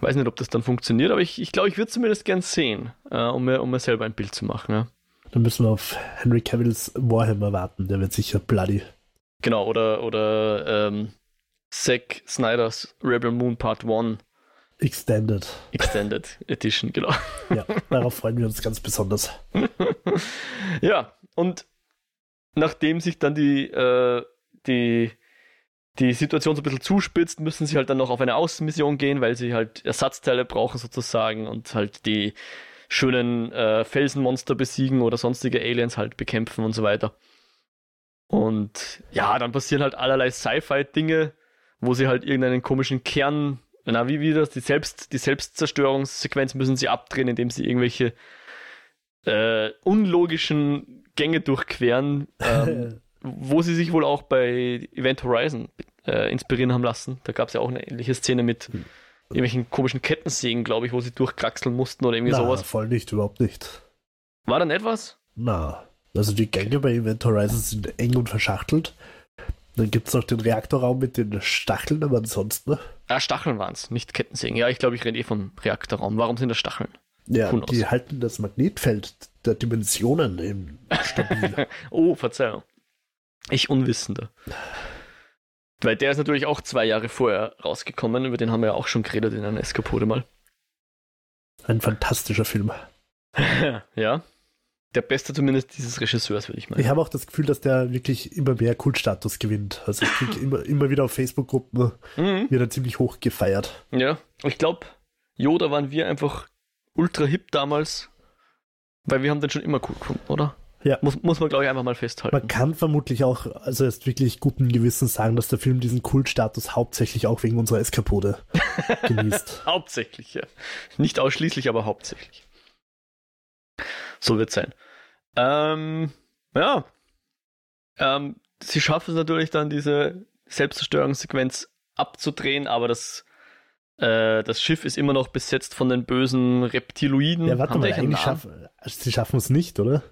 [SPEAKER 1] Weiß nicht, ob das dann funktioniert, aber ich glaube, ich, glaub, ich würde zumindest gern sehen, äh, um, mir, um mir selber ein Bild zu machen. Ja.
[SPEAKER 2] Dann müssen wir auf Henry Cavill's Warhammer warten, der wird sicher bloody.
[SPEAKER 1] Genau, oder, oder ähm, Zack Snyder's Rebel Moon Part 1.
[SPEAKER 2] Extended.
[SPEAKER 1] Extended Edition, genau.
[SPEAKER 2] Ja, darauf freuen wir uns ganz besonders.
[SPEAKER 1] ja, und nachdem sich dann die, äh, die, die Situation so ein bisschen zuspitzt, müssen sie halt dann noch auf eine Außenmission gehen, weil sie halt Ersatzteile brauchen sozusagen und halt die schönen äh, Felsenmonster besiegen oder sonstige Aliens halt bekämpfen und so weiter. Und ja, dann passieren halt allerlei Sci-Fi-Dinge, wo sie halt irgendeinen komischen Kern, na wie wie das, die, Selbst, die Selbstzerstörungssequenz müssen sie abdrehen, indem sie irgendwelche äh, unlogischen Gänge durchqueren, ähm, wo sie sich wohl auch bei Event Horizon äh, inspirieren haben lassen. Da gab es ja auch eine ähnliche Szene mit hm. irgendwelchen komischen Kettensägen, glaube ich, wo sie durchkraxeln mussten oder irgendwie
[SPEAKER 2] Na,
[SPEAKER 1] sowas.
[SPEAKER 2] voll nicht, überhaupt nicht.
[SPEAKER 1] War dann etwas?
[SPEAKER 2] Na, also die Gänge bei Event Horizon sind eng und verschachtelt. Dann gibt es noch den Reaktorraum mit den Stacheln, aber ansonsten.
[SPEAKER 1] Ah, Stacheln waren es, nicht Kettensägen. Ja, ich glaube, ich rede eh vom Reaktorraum. Warum sind das Stacheln?
[SPEAKER 2] Ja, Who die halten das Magnetfeld der Dimensionen im stabil.
[SPEAKER 1] oh, Verzeihung. Ich Unwissender. Weil der ist natürlich auch zwei Jahre vorher rausgekommen, über den haben wir ja auch schon geredet in einer Eskapode mal.
[SPEAKER 2] Ein fantastischer Film.
[SPEAKER 1] ja. Der beste zumindest dieses Regisseurs, würde ich meinen.
[SPEAKER 2] Ich habe auch das Gefühl, dass der wirklich immer mehr Kultstatus gewinnt. Also ich kriege immer, immer wieder auf Facebook-Gruppen, mhm. wird er ziemlich hoch gefeiert.
[SPEAKER 1] Ja, ich glaube, Yoda waren wir einfach ultra hip damals, weil wir haben den schon immer cool gefunden, oder?
[SPEAKER 2] Ja.
[SPEAKER 1] Muss, muss man, glaube ich, einfach mal festhalten.
[SPEAKER 2] Man kann vermutlich auch, also ist wirklich guten Gewissens sagen, dass der Film diesen Kultstatus hauptsächlich auch wegen unserer Eskapode genießt.
[SPEAKER 1] hauptsächlich, ja. Nicht ausschließlich, aber hauptsächlich. So wird es sein. Ähm, ja. Ähm, sie schaffen es natürlich dann, diese Selbstzerstörungssequenz abzudrehen, aber das, äh, das Schiff ist immer noch besetzt von den bösen Reptiloiden.
[SPEAKER 2] Ja, warte mal, eigentlich schaffen, sie schaffen es nicht, oder?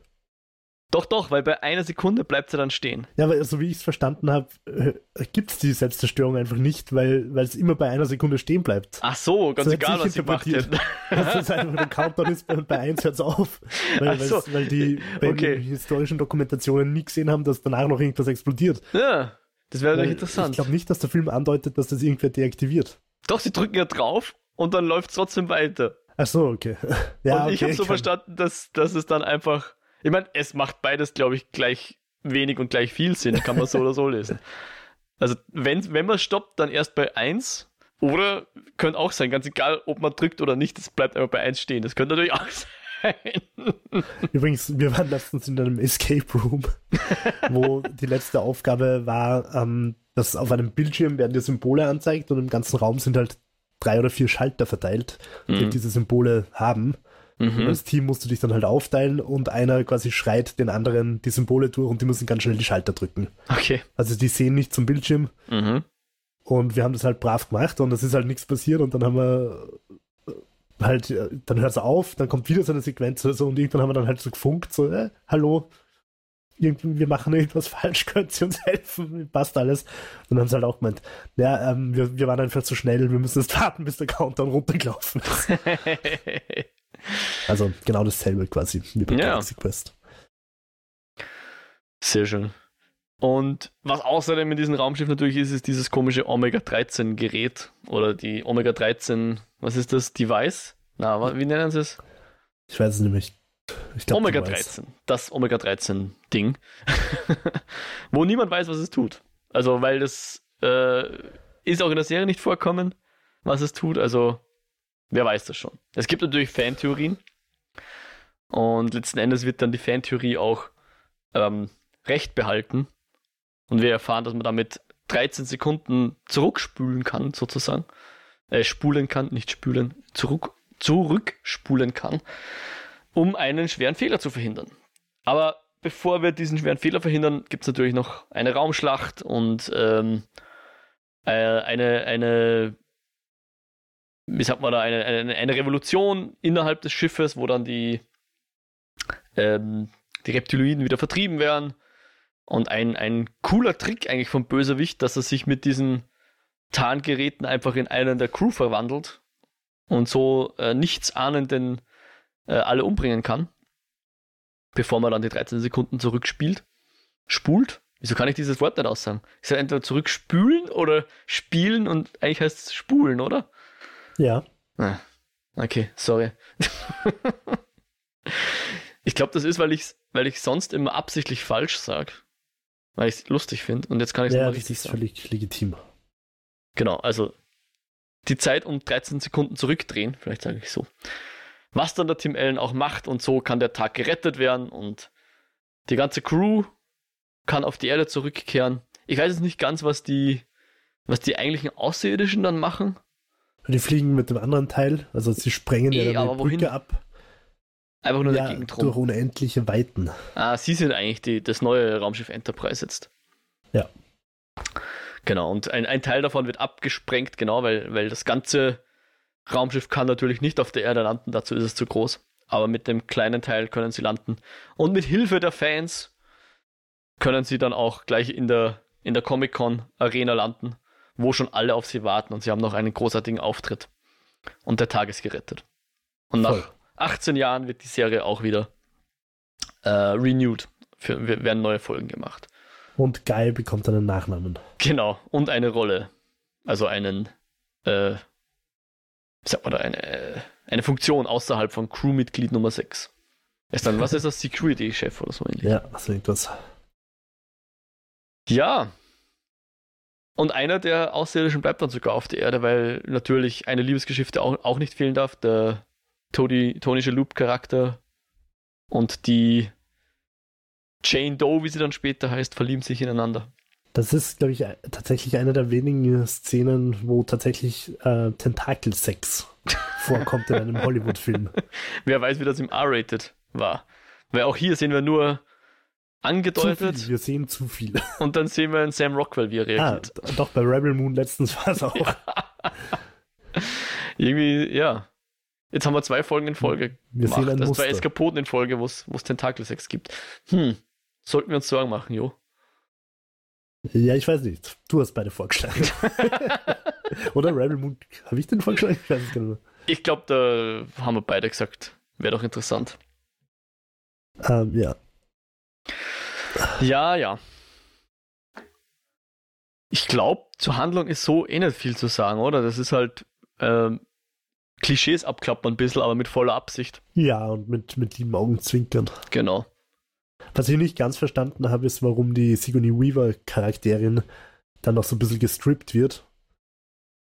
[SPEAKER 1] Doch, doch, weil bei einer Sekunde bleibt sie dann stehen.
[SPEAKER 2] Ja, aber so wie ich es verstanden habe, äh, gibt es die Selbstzerstörung einfach nicht, weil es immer bei einer Sekunde stehen bleibt.
[SPEAKER 1] Ach so, ganz so egal, was sie macht.
[SPEAKER 2] Dass das einfach der Countdown ist, bei 1 hört es auf. Weil, so. weil die bei okay. den historischen Dokumentationen nie gesehen haben, dass danach noch irgendwas explodiert.
[SPEAKER 1] Ja, das wäre natürlich interessant.
[SPEAKER 2] Ich glaube nicht, dass der Film andeutet, dass das irgendwer deaktiviert.
[SPEAKER 1] Doch, sie drücken ja drauf und dann läuft es trotzdem weiter.
[SPEAKER 2] Ach so, okay.
[SPEAKER 1] Ja, und ich habe so kann. verstanden, dass, dass es dann einfach ich meine, es macht beides, glaube ich, gleich wenig und gleich viel Sinn, kann man so oder so lesen. Also, wenn, wenn man stoppt, dann erst bei 1. Oder könnte auch sein, ganz egal, ob man drückt oder nicht, es bleibt einfach bei 1 stehen. Das könnte natürlich auch sein.
[SPEAKER 2] Übrigens, wir waren letztens in einem Escape Room, wo die letzte Aufgabe war, ähm, dass auf einem Bildschirm werden die Symbole anzeigt und im ganzen Raum sind halt drei oder vier Schalter verteilt, die mhm. diese Symbole haben.
[SPEAKER 1] Mhm.
[SPEAKER 2] als Team musst du dich dann halt aufteilen und einer quasi schreit den anderen die Symbole durch und die müssen ganz schnell die Schalter drücken.
[SPEAKER 1] Okay.
[SPEAKER 2] Also die sehen nicht zum Bildschirm
[SPEAKER 1] Mhm.
[SPEAKER 2] und wir haben das halt brav gemacht und es ist halt nichts passiert und dann haben wir äh, halt, äh, dann hört es auf, dann kommt wieder so eine Sequenz oder so und irgendwann haben wir dann halt so gefunkt, so, äh, hallo, irgendwie, wir machen irgendwas falsch, könnt ihr uns helfen, passt alles. Und dann haben sie halt auch gemeint, ja, ähm, wir, wir waren einfach zu schnell, wir müssen jetzt warten, bis der Countdown runtergelaufen ist. Also genau dasselbe quasi wie bei
[SPEAKER 1] Ja.
[SPEAKER 2] Galaxy Quest.
[SPEAKER 1] Sehr schön. Und was außerdem in diesem Raumschiff natürlich ist, ist dieses komische Omega-13-Gerät oder die Omega-13, was ist das, Device? Na, wie nennen sie es?
[SPEAKER 2] Ich weiß es nämlich. Ich glaub, du weißt.
[SPEAKER 1] Omega-13. Das Omega-13-Ding. Wo niemand weiß, was es tut. Also, weil das äh, ist auch in der Serie nicht vorkommen, was es tut. Also, wer weiß das schon. Es gibt natürlich Fantheorien. Und letzten Endes wird dann die Fantheorie auch ähm, recht behalten. Und wir erfahren, dass man damit 13 Sekunden zurückspülen kann, sozusagen. Äh, spulen kann, nicht spülen, zurück, zurückspulen kann, um einen schweren Fehler zu verhindern. Aber bevor wir diesen schweren Fehler verhindern, gibt es natürlich noch eine Raumschlacht und ähm, äh, eine, eine, wie sagt man da, eine, eine, eine Revolution innerhalb des Schiffes, wo dann die, ähm, die Reptiloiden wieder vertrieben werden. Und ein, ein cooler Trick eigentlich vom Bösewicht, dass er sich mit diesen Tarngeräten einfach in einen der Crew verwandelt und so äh, nichts ahnenden äh, alle umbringen kann, bevor man dann die 13 Sekunden zurückspielt. Spult? Wieso kann ich dieses Wort nicht aussagen? Ich soll entweder zurückspülen oder spielen und eigentlich heißt es spulen, oder?
[SPEAKER 2] Ja.
[SPEAKER 1] Ah, okay, sorry. ich glaube, das ist, weil ich weil ich sonst immer absichtlich falsch sage. Weil ich es lustig finde und jetzt kann ich es
[SPEAKER 2] Ja,
[SPEAKER 1] mal richtig
[SPEAKER 2] ist
[SPEAKER 1] sagen.
[SPEAKER 2] völlig legitim.
[SPEAKER 1] Genau, also die Zeit um 13 Sekunden zurückdrehen, vielleicht sage ich so. Was dann der Tim Allen auch macht und so kann der Tag gerettet werden und die ganze Crew kann auf die Erde zurückkehren. Ich weiß jetzt nicht ganz, was die, was die eigentlichen Außerirdischen dann machen.
[SPEAKER 2] Die fliegen mit dem anderen Teil, also sie sprengen ja dann
[SPEAKER 1] aber
[SPEAKER 2] die Brücke
[SPEAKER 1] wohin?
[SPEAKER 2] ab.
[SPEAKER 1] Einfach nur
[SPEAKER 2] Ja,
[SPEAKER 1] dagegen
[SPEAKER 2] durch
[SPEAKER 1] drum.
[SPEAKER 2] unendliche Weiten.
[SPEAKER 1] Ah, sie sind eigentlich die, das neue Raumschiff Enterprise jetzt.
[SPEAKER 2] Ja.
[SPEAKER 1] Genau, und ein, ein Teil davon wird abgesprengt, genau, weil, weil das ganze Raumschiff kann natürlich nicht auf der Erde landen, dazu ist es zu groß. Aber mit dem kleinen Teil können sie landen. Und mit Hilfe der Fans können sie dann auch gleich in der, in der Comic-Con-Arena landen, wo schon alle auf sie warten und sie haben noch einen großartigen Auftritt. Und der Tag ist gerettet. Und nach
[SPEAKER 2] Voll.
[SPEAKER 1] 18 Jahren wird die Serie auch wieder äh, renewed. Für, wir- werden neue Folgen gemacht.
[SPEAKER 2] Und Guy bekommt einen Nachnamen.
[SPEAKER 1] Genau. Und eine Rolle. Also einen, äh, man da, eine, eine Funktion außerhalb von Crewmitglied Nummer 6. Ist dann, was ist das? Security-Chef oder so ähnlich.
[SPEAKER 2] Ja, so irgendwas.
[SPEAKER 1] Ja. Und einer der Außerirdischen bleibt dann sogar auf der Erde, weil natürlich eine Liebesgeschichte auch, auch nicht fehlen darf. Der Tony, Tony Shalhoub-Charakter und die Jane Doe, wie sie dann später heißt, verlieben sich ineinander.
[SPEAKER 2] Das ist, glaube ich, tatsächlich eine der wenigen Szenen, wo tatsächlich äh, Tentakelsex vorkommt in einem Hollywood-Film.
[SPEAKER 1] Wer weiß, wie das im R-Rated war. Weil auch hier sehen wir nur angedeutet
[SPEAKER 2] viel. Wir sehen zu viel.
[SPEAKER 1] und dann sehen wir einen Sam Rockwell, wie er
[SPEAKER 2] Ah,
[SPEAKER 1] reagiert.
[SPEAKER 2] d- doch, bei Rebel Moon letztens war es auch.
[SPEAKER 1] Irgendwie, ja. Jetzt haben wir zwei Folgen in Folge
[SPEAKER 2] Wir
[SPEAKER 1] gemacht.
[SPEAKER 2] sehen ein
[SPEAKER 1] also zwei. Eskapoden in Folge, wo es Tentakelsex gibt. Hm. Sollten wir uns Sorgen machen, Jo.
[SPEAKER 2] Ja, ich weiß nicht. Du hast beide vorgeschlagen. Oder Rebel Moon. Habe ich den vorgeschlagen? Ich weiß es gar nicht
[SPEAKER 1] Ich glaube, da haben wir beide gesagt. Wäre doch interessant.
[SPEAKER 2] Ähm, ja.
[SPEAKER 1] Ja, ja. Ich glaube, zur Handlung ist so eh nicht viel zu sagen, oder? Das ist halt ähm, Klischees abklappern ein bisschen, aber mit voller Absicht.
[SPEAKER 2] Ja, und mit, mit lieben Augenzwinkern.
[SPEAKER 1] Genau.
[SPEAKER 2] Was ich nicht ganz verstanden habe, ist, warum die Sigourney Weaver-Charakterin dann noch so ein bisschen gestrippt wird.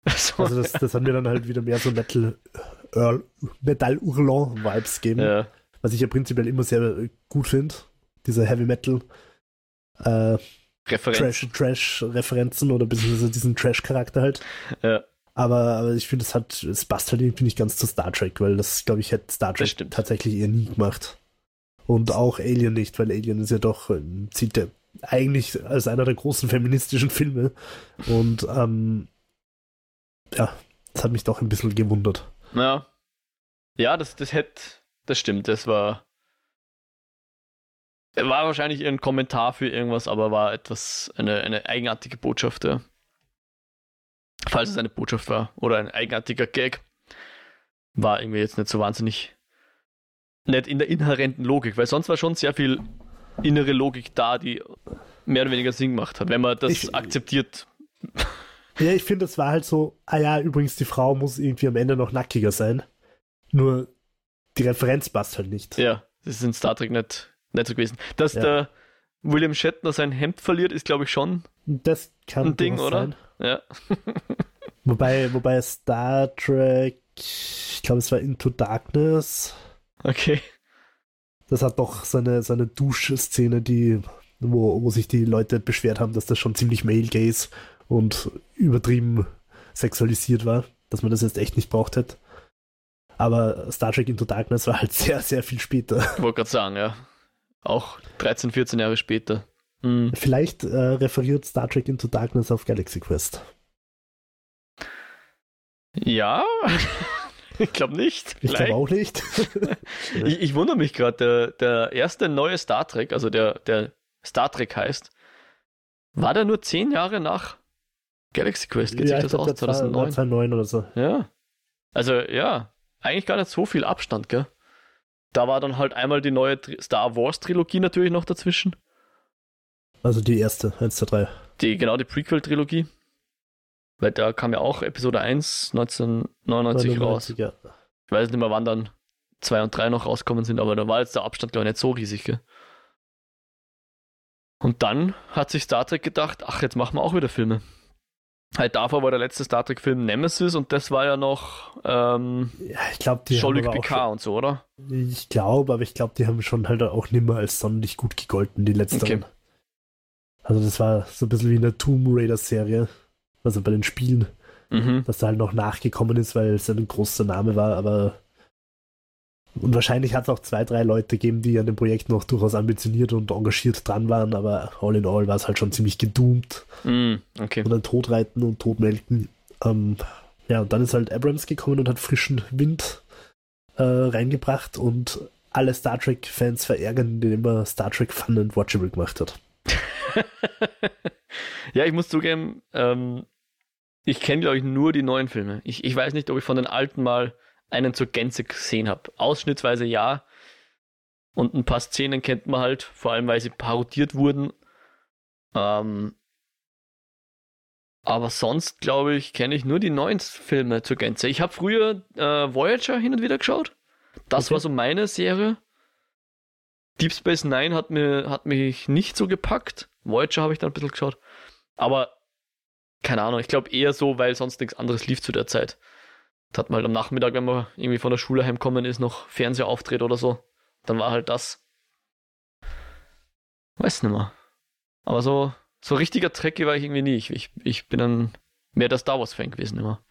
[SPEAKER 1] So,
[SPEAKER 2] Also das, das hat mir dann halt wieder mehr so Metal, Metal Hurlant-Vibes gegeben.
[SPEAKER 1] ja,
[SPEAKER 2] Was ich ja prinzipiell immer sehr gut finde. Diese Heavy Metal äh,
[SPEAKER 1] Referenz.
[SPEAKER 2] Trash, Trash-Referenzen oder beziehungsweise diesen Trash-Charakter halt.
[SPEAKER 1] Ja.
[SPEAKER 2] Aber, aber ich finde, es hat, es passt halt irgendwie nicht ganz zu Star Trek, weil das, glaube ich, hätte Star Trek tatsächlich eher nie gemacht. Und auch Alien nicht, weil Alien ist ja doch, zieht der eigentlich als einer der großen feministischen Filme. Und ähm, ja, das hat mich doch ein bisschen gewundert.
[SPEAKER 1] Ja. Ja, das, das hätte, das stimmt, das war. War wahrscheinlich ein Kommentar für irgendwas, aber war etwas, eine, eine eigenartige Botschaft, ja. Falls es eine Botschaft war oder ein eigenartiger Gag, war irgendwie jetzt nicht so wahnsinnig nicht in der inhärenten Logik, weil sonst war schon sehr viel innere Logik da, die mehr oder weniger Sinn gemacht hat, wenn man das ich, akzeptiert.
[SPEAKER 2] Ja, ich finde, es war halt so, ah ja, übrigens, die Frau muss irgendwie am Ende noch nackiger sein. Nur die Referenz passt halt nicht.
[SPEAKER 1] Ja, das ist in Star Trek nicht, nicht so gewesen. Dass ja. der William Shatner sein Hemd verliert, ist, glaube ich, schon
[SPEAKER 2] das kann
[SPEAKER 1] ein Ding, oder? Sein.
[SPEAKER 2] Ja. wobei, wobei Star Trek, ich glaube, es war Into Darkness.
[SPEAKER 1] Okay.
[SPEAKER 2] Das hat doch seine, seine Duschszene, die, wo, wo sich die Leute beschwert haben, dass das schon ziemlich male gaze und übertrieben sexualisiert war, dass man das jetzt echt nicht braucht hätte. Aber Star Trek Into Darkness war halt sehr, sehr viel später.
[SPEAKER 1] Ich wollte gerade sagen, ja. Auch 13, 14 Jahre später.
[SPEAKER 2] Mhm. Vielleicht äh, referiert Star Trek Into Darkness auf Galaxy Quest.
[SPEAKER 1] Ja, ich glaube nicht.
[SPEAKER 2] Ich glaube auch nicht.
[SPEAKER 1] ich, ich, wundere mich gerade, der, der erste neue Star Trek, also der, der Star Trek heißt, war der nur zehn Jahre nach Galaxy Quest?
[SPEAKER 2] Geht ja, sich das aus? 2009? 2009 oder so.
[SPEAKER 1] Ja. Also, ja, eigentlich gar nicht so viel Abstand, gell? Da war dann halt einmal die neue Star Wars Trilogie natürlich noch dazwischen.
[SPEAKER 2] Also die erste, 1, 2, 3.
[SPEAKER 1] Die, genau, die Prequel-Trilogie. Weil da kam ja auch Episode 1 1999 99, raus. Ja. Ich weiß nicht mehr, wann dann 2 und 3 noch rauskommen sind, aber da war jetzt der Abstand, glaube ich, nicht so riesig. Gell? Und dann hat sich Star Trek gedacht, ach, jetzt machen wir auch wieder Filme. Halt davor war der letzte Star Trek-Film Nemesis und das war ja noch ähm,
[SPEAKER 2] ja, ich glaube, die
[SPEAKER 1] Jean-Luc Picard und so, oder?
[SPEAKER 2] Ich glaube, aber ich glaube, die haben schon halt auch nimmer als sonderlich gut gegolten, die letzten. Okay. Also das war so ein bisschen wie eine Tomb Raider-Serie, also bei den Spielen, mhm. dass da halt noch nachgekommen ist, weil es ein großer Name war, aber und wahrscheinlich hat es auch zwei, drei Leute gegeben, die an dem Projekt noch durchaus ambitioniert und engagiert dran waren, aber all in all war es halt schon ziemlich gedoomt.
[SPEAKER 1] Mm, okay.
[SPEAKER 2] Und dann Totreiten und Totmelken. Ähm, ja, und dann ist halt Abrams gekommen und hat frischen Wind äh, reingebracht und alle Star Trek-Fans verärgern, indem er Star Trek Fun and Watchable gemacht hat.
[SPEAKER 1] ja, ich muss zugeben, ähm, ich kenne, glaube ich, nur die neuen Filme. Ich, ich weiß nicht, ob ich von den alten mal einen zur Gänze gesehen habe. Ausschnittsweise ja. Und ein paar Szenen kennt man halt, vor allem weil sie parodiert wurden. Ähm, aber sonst, glaube ich, kenne ich nur die neuen Filme zur Gänze. Ich habe früher äh, Voyager hin und wieder geschaut. Das okay. war so meine Serie. Deep Space Nine hat, mir, hat mich nicht so gepackt. Voyager habe ich dann ein bisschen geschaut. Aber keine Ahnung, ich glaube eher so, weil sonst nichts anderes lief zu der Zeit. Da hat man halt am Nachmittag, wenn man irgendwie von der Schule heimkommen ist, noch Fernseher auftritt oder so. Dann war halt das. Weiß nicht mehr. Aber so, so richtiger Trekkie war ich irgendwie nie. Ich, ich, ich bin dann mehr der Star Wars-Fan gewesen immer.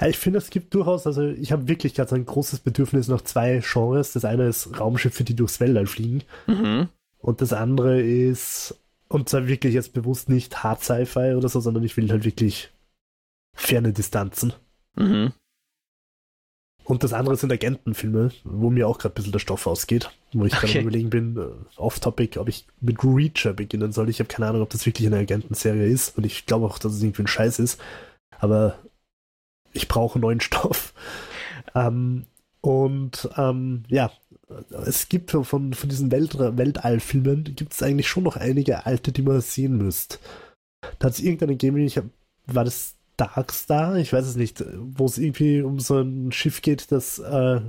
[SPEAKER 2] Ja, ich finde, es gibt durchaus, also ich habe wirklich gerade so ein großes Bedürfnis nach zwei Genres. Das eine ist Raumschiffe, die durchs Weltall fliegen. Mhm. Und das andere ist, und zwar wirklich jetzt bewusst nicht Hard Sci-Fi oder so, sondern ich will halt wirklich ferne Distanzen. Mhm. Und das andere sind Agentenfilme, wo mir auch gerade ein bisschen der Stoff ausgeht, wo ich gerade überlegen bin, uh, off-topic, ob ich mit Reacher beginnen soll. Ich habe keine Ahnung, ob das wirklich eine Agentenserie ist und ich glaube auch, dass es irgendwie ein Scheiß ist. Aber ich brauche neuen Stoff. Ähm, und ähm, ja, es gibt von, von diesen Welt Weltallfilmen gibt es eigentlich schon noch einige alte, die man sehen müsst. Da hat es irgendeine gegeben, ich hab, war das Darkstar, ich weiß es nicht, wo es irgendwie um so ein Schiff geht, das äh,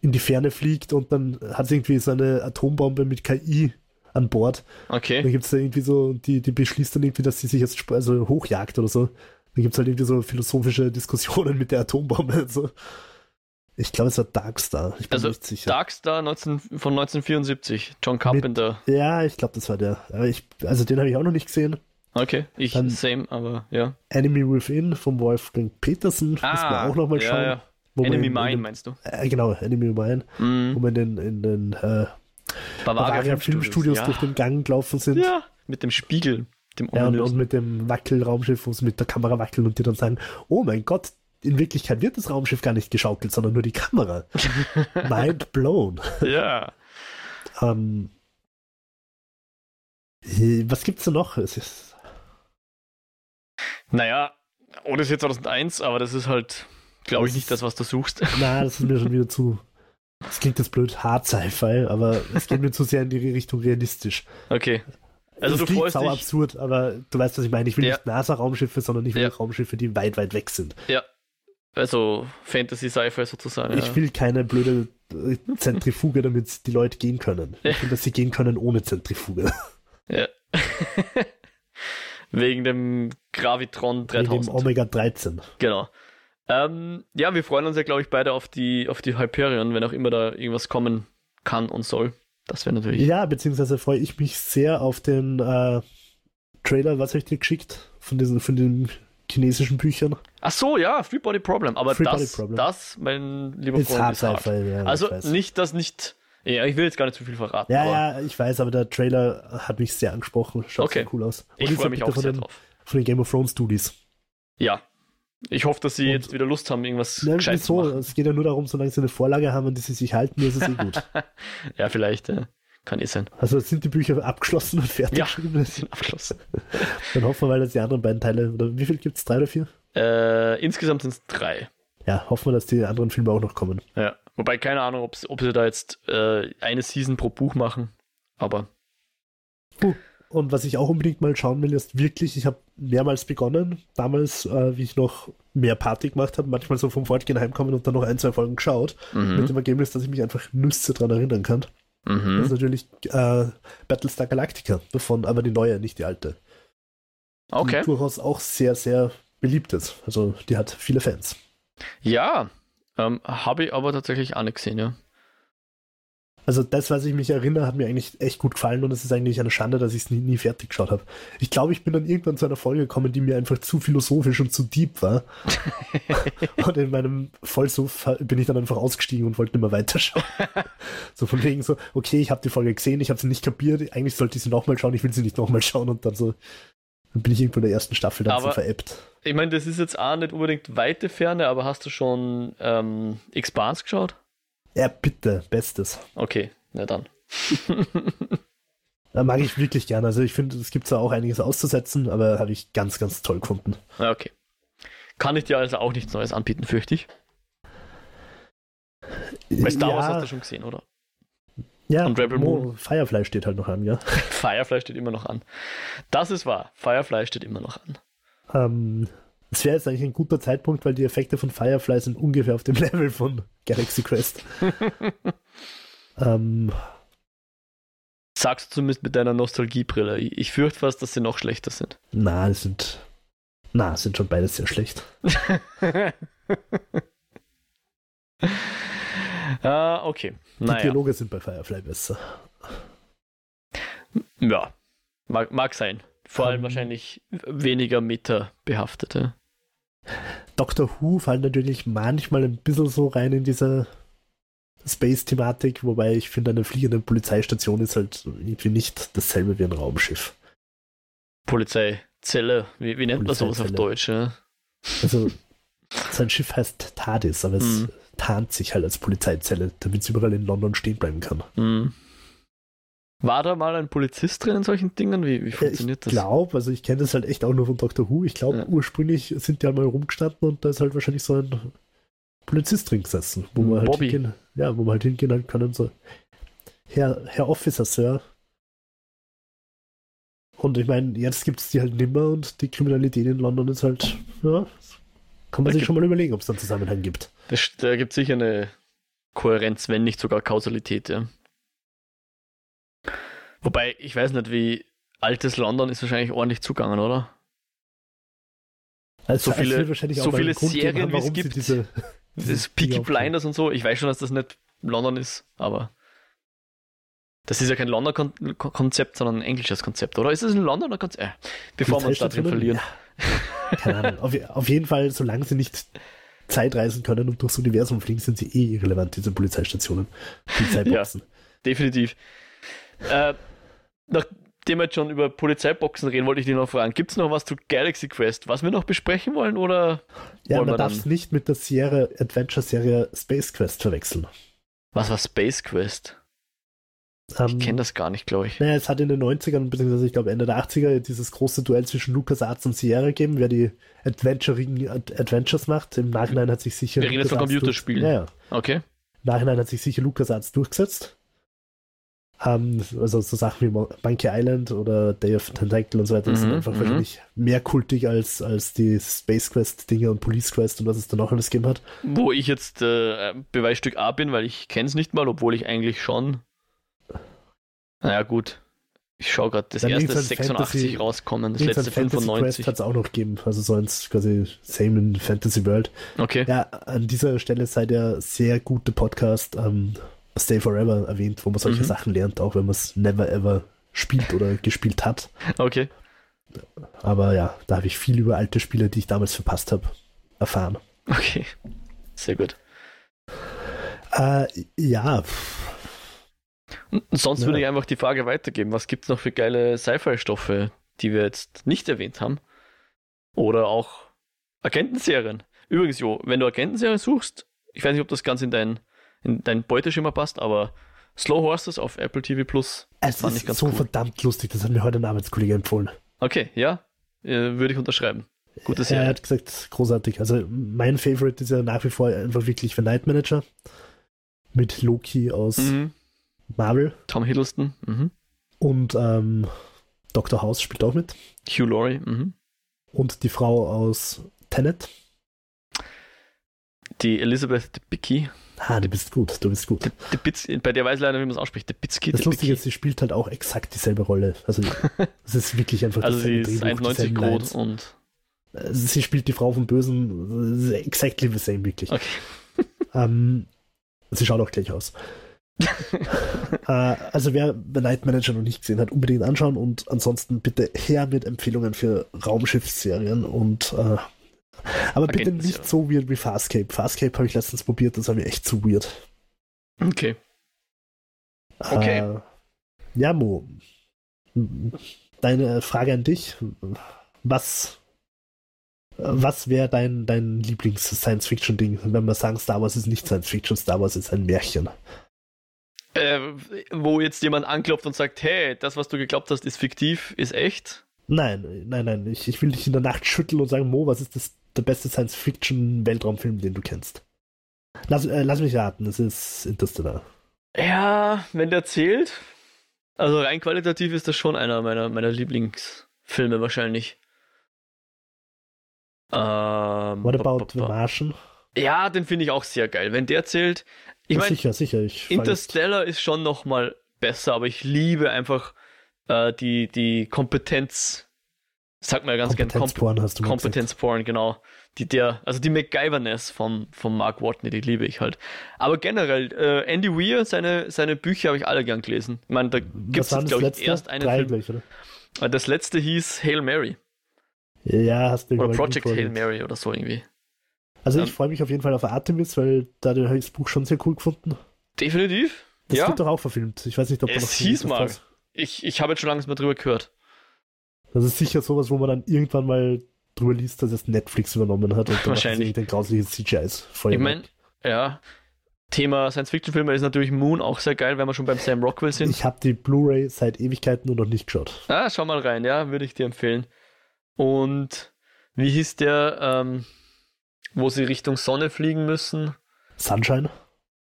[SPEAKER 2] in die Ferne fliegt und dann hat es irgendwie so eine Atombombe mit KI an Bord.
[SPEAKER 1] Okay.
[SPEAKER 2] Dann gibt es da irgendwie so, die, die beschließt dann irgendwie, dass sie sich jetzt also hochjagt oder so. Dann gibt es halt irgendwie so philosophische Diskussionen mit der Atombombe. So. Ich glaube, es war Darkstar. Ich bin also nicht sicher.
[SPEAKER 1] Darkstar 19, von 1974, John Carpenter.
[SPEAKER 2] Mit, ja, ich glaube, das war der. Ich, also den habe ich auch noch nicht gesehen.
[SPEAKER 1] Okay, ich
[SPEAKER 2] Dann-
[SPEAKER 1] same, aber ja.
[SPEAKER 2] Enemy Within von Wolfgang Petersen, müssen wir auch nochmal schauen.
[SPEAKER 1] Ah, ja, ja.
[SPEAKER 2] wo man
[SPEAKER 1] Enemy
[SPEAKER 2] in- in
[SPEAKER 1] Mine,
[SPEAKER 2] den-
[SPEAKER 1] meinst du?
[SPEAKER 2] Äh, genau, Enemy Mine, wo
[SPEAKER 1] Mhm.
[SPEAKER 2] wir in den, in den äh, Bavaria Filmstudios
[SPEAKER 1] ja.
[SPEAKER 2] durch den Gang gelaufen sind.
[SPEAKER 1] Ja, mit dem Spiegel, dem
[SPEAKER 2] Ja, und, und mit dem Wackelraumschiff, wo sie mit der Kamera wackeln und die dann sagen, oh mein Gott, in Wirklichkeit wird das Raumschiff gar nicht geschaukelt, sondern nur die Kamera. Mind blown.
[SPEAKER 1] Ja.
[SPEAKER 2] Ähm, äh, was gibt's da noch? Es ist,
[SPEAKER 1] Naja, Odyssey 2001, aber das ist halt, glaube ich, nicht das, was du suchst.
[SPEAKER 2] na, das ist mir schon wieder zu. Das klingt jetzt blöd, hart Sci-Fi, aber es geht mir zu sehr in die Richtung realistisch.
[SPEAKER 1] Okay. Also
[SPEAKER 2] es
[SPEAKER 1] du
[SPEAKER 2] klingt
[SPEAKER 1] freust
[SPEAKER 2] sau
[SPEAKER 1] dich.
[SPEAKER 2] absurd, aber du weißt, was ich meine. Ich will
[SPEAKER 1] Ja.
[SPEAKER 2] nicht NASA-Raumschiffe, sondern ich will
[SPEAKER 1] Ja.
[SPEAKER 2] Raumschiffe, die weit, weit weg sind.
[SPEAKER 1] Also Fantasy-Sci-Fi sozusagen.
[SPEAKER 2] Ich
[SPEAKER 1] ja.
[SPEAKER 2] will keine blöde äh, Zentrifuge, damit die Leute gehen können. Ich will, dass sie gehen können ohne Zentrifuge.
[SPEAKER 1] Ja. Wegen dem Gravitron
[SPEAKER 2] Wegen dem
[SPEAKER 1] 3000.
[SPEAKER 2] Omega 13.
[SPEAKER 1] Genau. Ähm, ja, wir freuen uns ja, glaube ich, beide auf die, auf die Hyperion, wenn auch immer da irgendwas kommen kann und soll. Das wäre natürlich.
[SPEAKER 2] Ja, beziehungsweise freue ich mich sehr auf den äh, Trailer, was ich dir geschickt? Von diesen, von den chinesischen Büchern.
[SPEAKER 1] Ach so, ja, Free Body Problem. Aber
[SPEAKER 2] Free
[SPEAKER 1] das,
[SPEAKER 2] Problem.
[SPEAKER 1] das, mein lieber
[SPEAKER 2] Ist
[SPEAKER 1] Freund,
[SPEAKER 2] hart
[SPEAKER 1] ist hart.
[SPEAKER 2] Sci-Fi, ja,
[SPEAKER 1] Also nicht, das nicht. Ja, ich will jetzt gar nicht zu viel verraten.
[SPEAKER 2] Ja, ja, ich weiß, aber der Trailer hat mich sehr angesprochen. Schaut
[SPEAKER 1] Okay.
[SPEAKER 2] sehr cool aus. Und
[SPEAKER 1] Ich freue mich auch
[SPEAKER 2] von
[SPEAKER 1] sehr
[SPEAKER 2] den,
[SPEAKER 1] drauf.
[SPEAKER 2] von den Game of Thrones Studios.
[SPEAKER 1] Ja. Ich hoffe, dass sie
[SPEAKER 2] Und-
[SPEAKER 1] jetzt wieder Lust haben, irgendwas
[SPEAKER 2] Nein,
[SPEAKER 1] gescheit zu
[SPEAKER 2] wieso?
[SPEAKER 1] machen.
[SPEAKER 2] Es geht ja nur darum, solange sie eine Vorlage haben, an die sie sich halten, ist es eh gut.
[SPEAKER 1] Ja, vielleicht. Ja. Kann eh sein.
[SPEAKER 2] Also sind die Bücher abgeschlossen und fertig
[SPEAKER 1] Ja.
[SPEAKER 2] geschrieben.
[SPEAKER 1] Sind abgeschlossen.
[SPEAKER 2] Dann hoffen wir mal, dass die anderen beiden Teile, oder wie viel gibt es? Drei oder vier?
[SPEAKER 1] Äh, insgesamt sind es drei.
[SPEAKER 2] Ja, hoffen wir, dass die anderen Filme auch noch kommen.
[SPEAKER 1] Ja. Wobei, keine Ahnung, ob's, ob sie da jetzt äh, eine Season pro Buch machen. Aber
[SPEAKER 2] Und was ich auch unbedingt mal schauen will, ist wirklich, ich habe mehrmals begonnen, damals, äh, wie ich noch mehr Party gemacht habe, manchmal so vom Fortgehen heimkommen und dann noch ein, zwei Folgen geschaut, mit
[SPEAKER 1] mhm.
[SPEAKER 2] dem Ergebnis, dass ich mich einfach Nüsse dran erinnern kann. Das ist
[SPEAKER 1] Mhm.
[SPEAKER 2] natürlich äh, Battlestar Galactica davon, aber die neue, nicht die alte.
[SPEAKER 1] Okay.
[SPEAKER 2] Die durchaus auch sehr, sehr beliebt ist. Also die hat viele Fans.
[SPEAKER 1] Ja. Ähm, Habe ich aber tatsächlich auch nicht gesehen, ja.
[SPEAKER 2] Also das, was ich mich erinnere, hat mir eigentlich echt gut gefallen und es ist eigentlich eine Schande, dass ich es nie, nie fertig geschaut habe. Ich glaube, ich bin dann irgendwann zu einer Folge gekommen, die mir einfach zu philosophisch und zu deep war. und in meinem Vollsuff bin ich dann einfach ausgestiegen und wollte nicht mehr weiterschauen. so von wegen so, okay, ich habe die Folge gesehen, ich habe sie nicht kapiert, eigentlich sollte ich sie nochmal schauen, ich will sie nicht nochmal schauen und dann so, dann bin ich irgendwo in der ersten Staffel dann so
[SPEAKER 1] Aber-
[SPEAKER 2] veräppt.
[SPEAKER 1] Ich meine, das ist jetzt auch nicht unbedingt weite Ferne, aber hast du schon ähm, Expanse geschaut?
[SPEAKER 2] Ja, bitte, bestes.
[SPEAKER 1] Okay, na dann.
[SPEAKER 2] Da mag ich wirklich gerne. Also ich finde, es gibt zwar auch einiges auszusetzen, aber habe ich ganz, ganz toll gefunden.
[SPEAKER 1] Okay. Kann ich dir also auch nichts Neues anbieten, fürchte ich. Weil Star Wars
[SPEAKER 2] ja,
[SPEAKER 1] hast du schon gesehen, oder?
[SPEAKER 2] Ja,
[SPEAKER 1] und Rebel
[SPEAKER 2] Mo-
[SPEAKER 1] Moon.
[SPEAKER 2] Firefly steht halt noch an, ja.
[SPEAKER 1] Firefly steht immer noch an. Das ist wahr. Firefly steht immer noch an.
[SPEAKER 2] Ähm, es wäre jetzt eigentlich ein guter Zeitpunkt, weil die Effekte von Firefly sind ungefähr auf dem Level von Galaxy Quest. ähm,
[SPEAKER 1] Sagst du zumindest mit deiner Nostalgiebrille. Ich, ich fürchte fast, dass sie noch schlechter sind.
[SPEAKER 2] na, das sind. Na, sind schon beides sehr schlecht.
[SPEAKER 1] Ah, okay.
[SPEAKER 2] Die
[SPEAKER 1] Naja.
[SPEAKER 2] Dialoge sind bei Firefly besser.
[SPEAKER 1] Ja. Mag, mag sein. Vor allem wahrscheinlich weniger Meta behaftete.
[SPEAKER 2] Doctor Who fallen natürlich manchmal ein bisschen so rein in diese Space-Thematik, wobei ich finde, eine fliegende Polizeistation ist halt irgendwie nicht dasselbe wie ein Raumschiff.
[SPEAKER 1] Polizeizelle. Wie, wie nennt man sowas auf. Deutsch? Ja?
[SPEAKER 2] Also, sein Schiff heißt TARDIS, aber es
[SPEAKER 1] Mhm.
[SPEAKER 2] Tarnt sich halt als Polizeizelle, damit es überall in London stehen bleiben kann.
[SPEAKER 1] Hm. War da mal ein Polizist drin in solchen Dingen? Wie, wie
[SPEAKER 2] Ich
[SPEAKER 1] funktioniert das?
[SPEAKER 2] glaube, also ich kenne das halt echt auch nur von Doctor Who. Ich glaube,
[SPEAKER 1] Ja.
[SPEAKER 2] ursprünglich sind die halt mal rumgestanden und da ist halt wahrscheinlich so ein Polizist drin gesessen, wo man halt hingehen, ja, wo man halt hingehen halt können, so, Herr, Herr Officer, Sir. Und ich meine, jetzt gibt es die halt nimmer und die Kriminalität in London ist halt, ja, kann man
[SPEAKER 1] Da
[SPEAKER 2] sich
[SPEAKER 1] gibt-
[SPEAKER 2] schon mal überlegen, ob es da einen Zusammenhang gibt.
[SPEAKER 1] Das, da gibt es sicher eine Kohärenz, wenn nicht sogar Kausalität, ja. Wobei, ich weiß nicht, wie altes London ist wahrscheinlich ordentlich zugangen, oder?
[SPEAKER 2] Also,
[SPEAKER 1] So viele- so viele Serien, wie es gibt.
[SPEAKER 2] Diese, Dinge
[SPEAKER 1] Peaky. Blinders und so. Ich weiß schon, dass das nicht London ist, aber Das ist ja kein Londoner Kon Kon Konzept, sondern ein englisches Konzept, oder? Ist es ein Londoner Konzept? Äh, bevor wir uns da drin verlieren.
[SPEAKER 2] Ja. Keine Ahnung. Auf, auf, jeden Fall, solange sie nicht Zeitreisen können und durchs Universum fliegen, sind sie eh irrelevant, diese Polizeistationen.
[SPEAKER 1] Polizeiboxen. ja, definitiv. Äh, nachdem wir jetzt schon über Polizeiboxen reden, wollte ich dich noch fragen, gibt es noch was zu Galaxy Quest, was wir noch besprechen wollen, oder?
[SPEAKER 2] Ja, man darf es nicht mit der Sierra Adventure-Serie Space Quest verwechseln.
[SPEAKER 1] Was war Space Quest? Ich ähm, kenne das gar nicht, glaube ich.
[SPEAKER 2] Naja, es hat in den 90ern, beziehungsweise ich glaube Ende der 80er, dieses große Duell zwischen LucasArts und Sierra gegeben, wer die Adventuring Adventures macht. Im Nachhinein hat sich sicher.
[SPEAKER 1] Wir reden jetzt von Computerspielen.
[SPEAKER 2] Ja, ja.
[SPEAKER 1] Okay. Im
[SPEAKER 2] Nachhinein hat sich sicher LucasArts durchgesetzt. Um, ähm, also so Sachen wie Monkey Island oder Day of Tentacle und so weiter, mhm, sind einfach mhm. wahrscheinlich mehr kultig als, als die Space Quest Dinge und Police Quest und was es da noch alles gegeben hat.
[SPEAKER 1] Wo ich jetzt äh, Beweisstück A bin, weil ich kenne es nicht mal, obwohl ich eigentlich schon naja, gut. Ich schaue gerade, das Dann erste ist 86 Fantasy, rauskommen, das letzte
[SPEAKER 2] Fantasy 95. hat es auch noch gegeben, also so eins quasi same in Fantasy World.
[SPEAKER 1] Okay.
[SPEAKER 2] Ja, an dieser Stelle sei der sehr gute Podcast ähm, Stay Forever erwähnt, wo man solche mhm. Sachen lernt, auch wenn man es never ever spielt oder gespielt hat.
[SPEAKER 1] Okay.
[SPEAKER 2] Aber ja, da habe ich viel über alte Spiele, die ich damals verpasst habe, erfahren.
[SPEAKER 1] Okay, sehr gut.
[SPEAKER 2] Äh, ja,
[SPEAKER 1] und sonst ja. würde ich einfach die Frage weitergeben, was gibt es noch für geile Sci-Fi-Stoffe, die wir jetzt nicht erwähnt haben? Oder auch Agentenserien. Übrigens, Jo, wenn du Agentenserien suchst, ich weiß nicht, ob das ganz in dein, in dein Beuteschimmer passt, aber Slow Horses auf Apple TV Plus.
[SPEAKER 2] Es fand ist ich ganz so cool. verdammt lustig, das hat mir heute ein Arbeitskollege empfohlen.
[SPEAKER 1] Okay, ja, äh, würde ich unterschreiben. Gute
[SPEAKER 2] Serie. Er hat gesagt, großartig. Also mein Favorite ist ja nach wie vor einfach wirklich The Night Manager mit Loki aus mhm. Marvel.
[SPEAKER 1] Tom Hiddleston. Mhm.
[SPEAKER 2] Und ähm, Dr. House spielt auch mit.
[SPEAKER 1] Hugh Laurie. Mhm.
[SPEAKER 2] Und die Frau aus Tenet.
[SPEAKER 1] Die Elizabeth Debicki.
[SPEAKER 2] Ah, du bist gut, du bist gut.
[SPEAKER 1] De, De Bitz, bei der weiß ich leider, wie man es ausspricht.
[SPEAKER 2] Debicki, das Lustige ist, sie spielt halt auch exakt dieselbe Rolle. Also, es ist wirklich einfach
[SPEAKER 1] Also, sie ist 1,90 groß und.
[SPEAKER 2] Sie spielt die Frau vom Bösen. Exactly the same, wirklich.
[SPEAKER 1] Okay.
[SPEAKER 2] ähm, sie schaut auch gleich aus. äh, also wer The Night Manager noch nicht gesehen hat, unbedingt anschauen und ansonsten bitte her mit Empfehlungen für Raumschiffsserien und äh, aber bitte nicht so weird wie Farscape. Farscape habe ich letztens probiert, das war mir echt zu weird.
[SPEAKER 1] Okay.
[SPEAKER 2] Okay. Äh, ja, Mo. Deine Frage an dich. Was was wäre dein, dein Lieblings-Science-Fiction-Ding, wenn wir sagen, Star Wars ist nicht Science-Fiction, Star Wars ist ein Märchen?
[SPEAKER 1] Äh, wo jetzt jemand anklopft und sagt, hey, das, was du geglaubt hast, ist fiktiv, ist echt?
[SPEAKER 2] Nein, nein, nein. Ich, ich will dich in der Nacht schütteln und sagen, Mo, was ist das, der beste Science-Fiction-Weltraumfilm, den du kennst? Lass, äh, lass mich raten, es ist Interstellar.
[SPEAKER 1] Ja, wenn der zählt. Also rein qualitativ ist das schon einer meiner, meiner Lieblingsfilme wahrscheinlich.
[SPEAKER 2] Ähm, What about The Martian?
[SPEAKER 1] Ja, den finde ich auch sehr geil. Wenn der zählt, ich meine,
[SPEAKER 2] sicher, sicher. Ich
[SPEAKER 1] Interstellar ist schon noch mal besser, aber ich liebe einfach äh, die, die Kompetenz. Sag mal ganz gerne
[SPEAKER 2] Kompetenz hast du
[SPEAKER 1] Kompetenzporn, genau. Die der, also die MacGyverness von, von Mark Watney, die liebe ich halt. Aber generell, äh, Andy Weir, seine, seine Bücher habe ich alle gern gelesen. Ich meine, da gibt es, glaube ich, erst einen Drei Film. Gleich, oder? Äh, das letzte hieß Hail Mary.
[SPEAKER 2] Ja, hast du
[SPEAKER 1] Oder Project Hail Mary oder so irgendwie.
[SPEAKER 2] Also ich freue mich auf jeden Fall auf Artemis, weil da habe ich das Buch schon sehr cool gefunden.
[SPEAKER 1] Definitiv.
[SPEAKER 2] Das ja. wird doch auch verfilmt. Ich weiß nicht, ob
[SPEAKER 1] es noch hieß mal. Hast. Ich, ich habe jetzt schon lange mal drüber gehört.
[SPEAKER 2] Das ist sicher sowas, wo man dann irgendwann mal drüber liest, dass es Netflix übernommen hat und
[SPEAKER 1] Wahrscheinlich.
[SPEAKER 2] den grauslichen CGIs
[SPEAKER 1] voll. Ich meine, ja. Thema Science-Fiction-Filme ist natürlich Moon auch sehr geil, wenn wir schon beim Sam Rockwell sind.
[SPEAKER 2] Ich habe die Blu-ray seit Ewigkeiten nur noch nicht geschaut.
[SPEAKER 1] Ah, schau mal rein, ja, würde ich dir empfehlen. Und wie hieß der? Ähm, wo sie Richtung Sonne fliegen müssen.
[SPEAKER 2] Sunshine?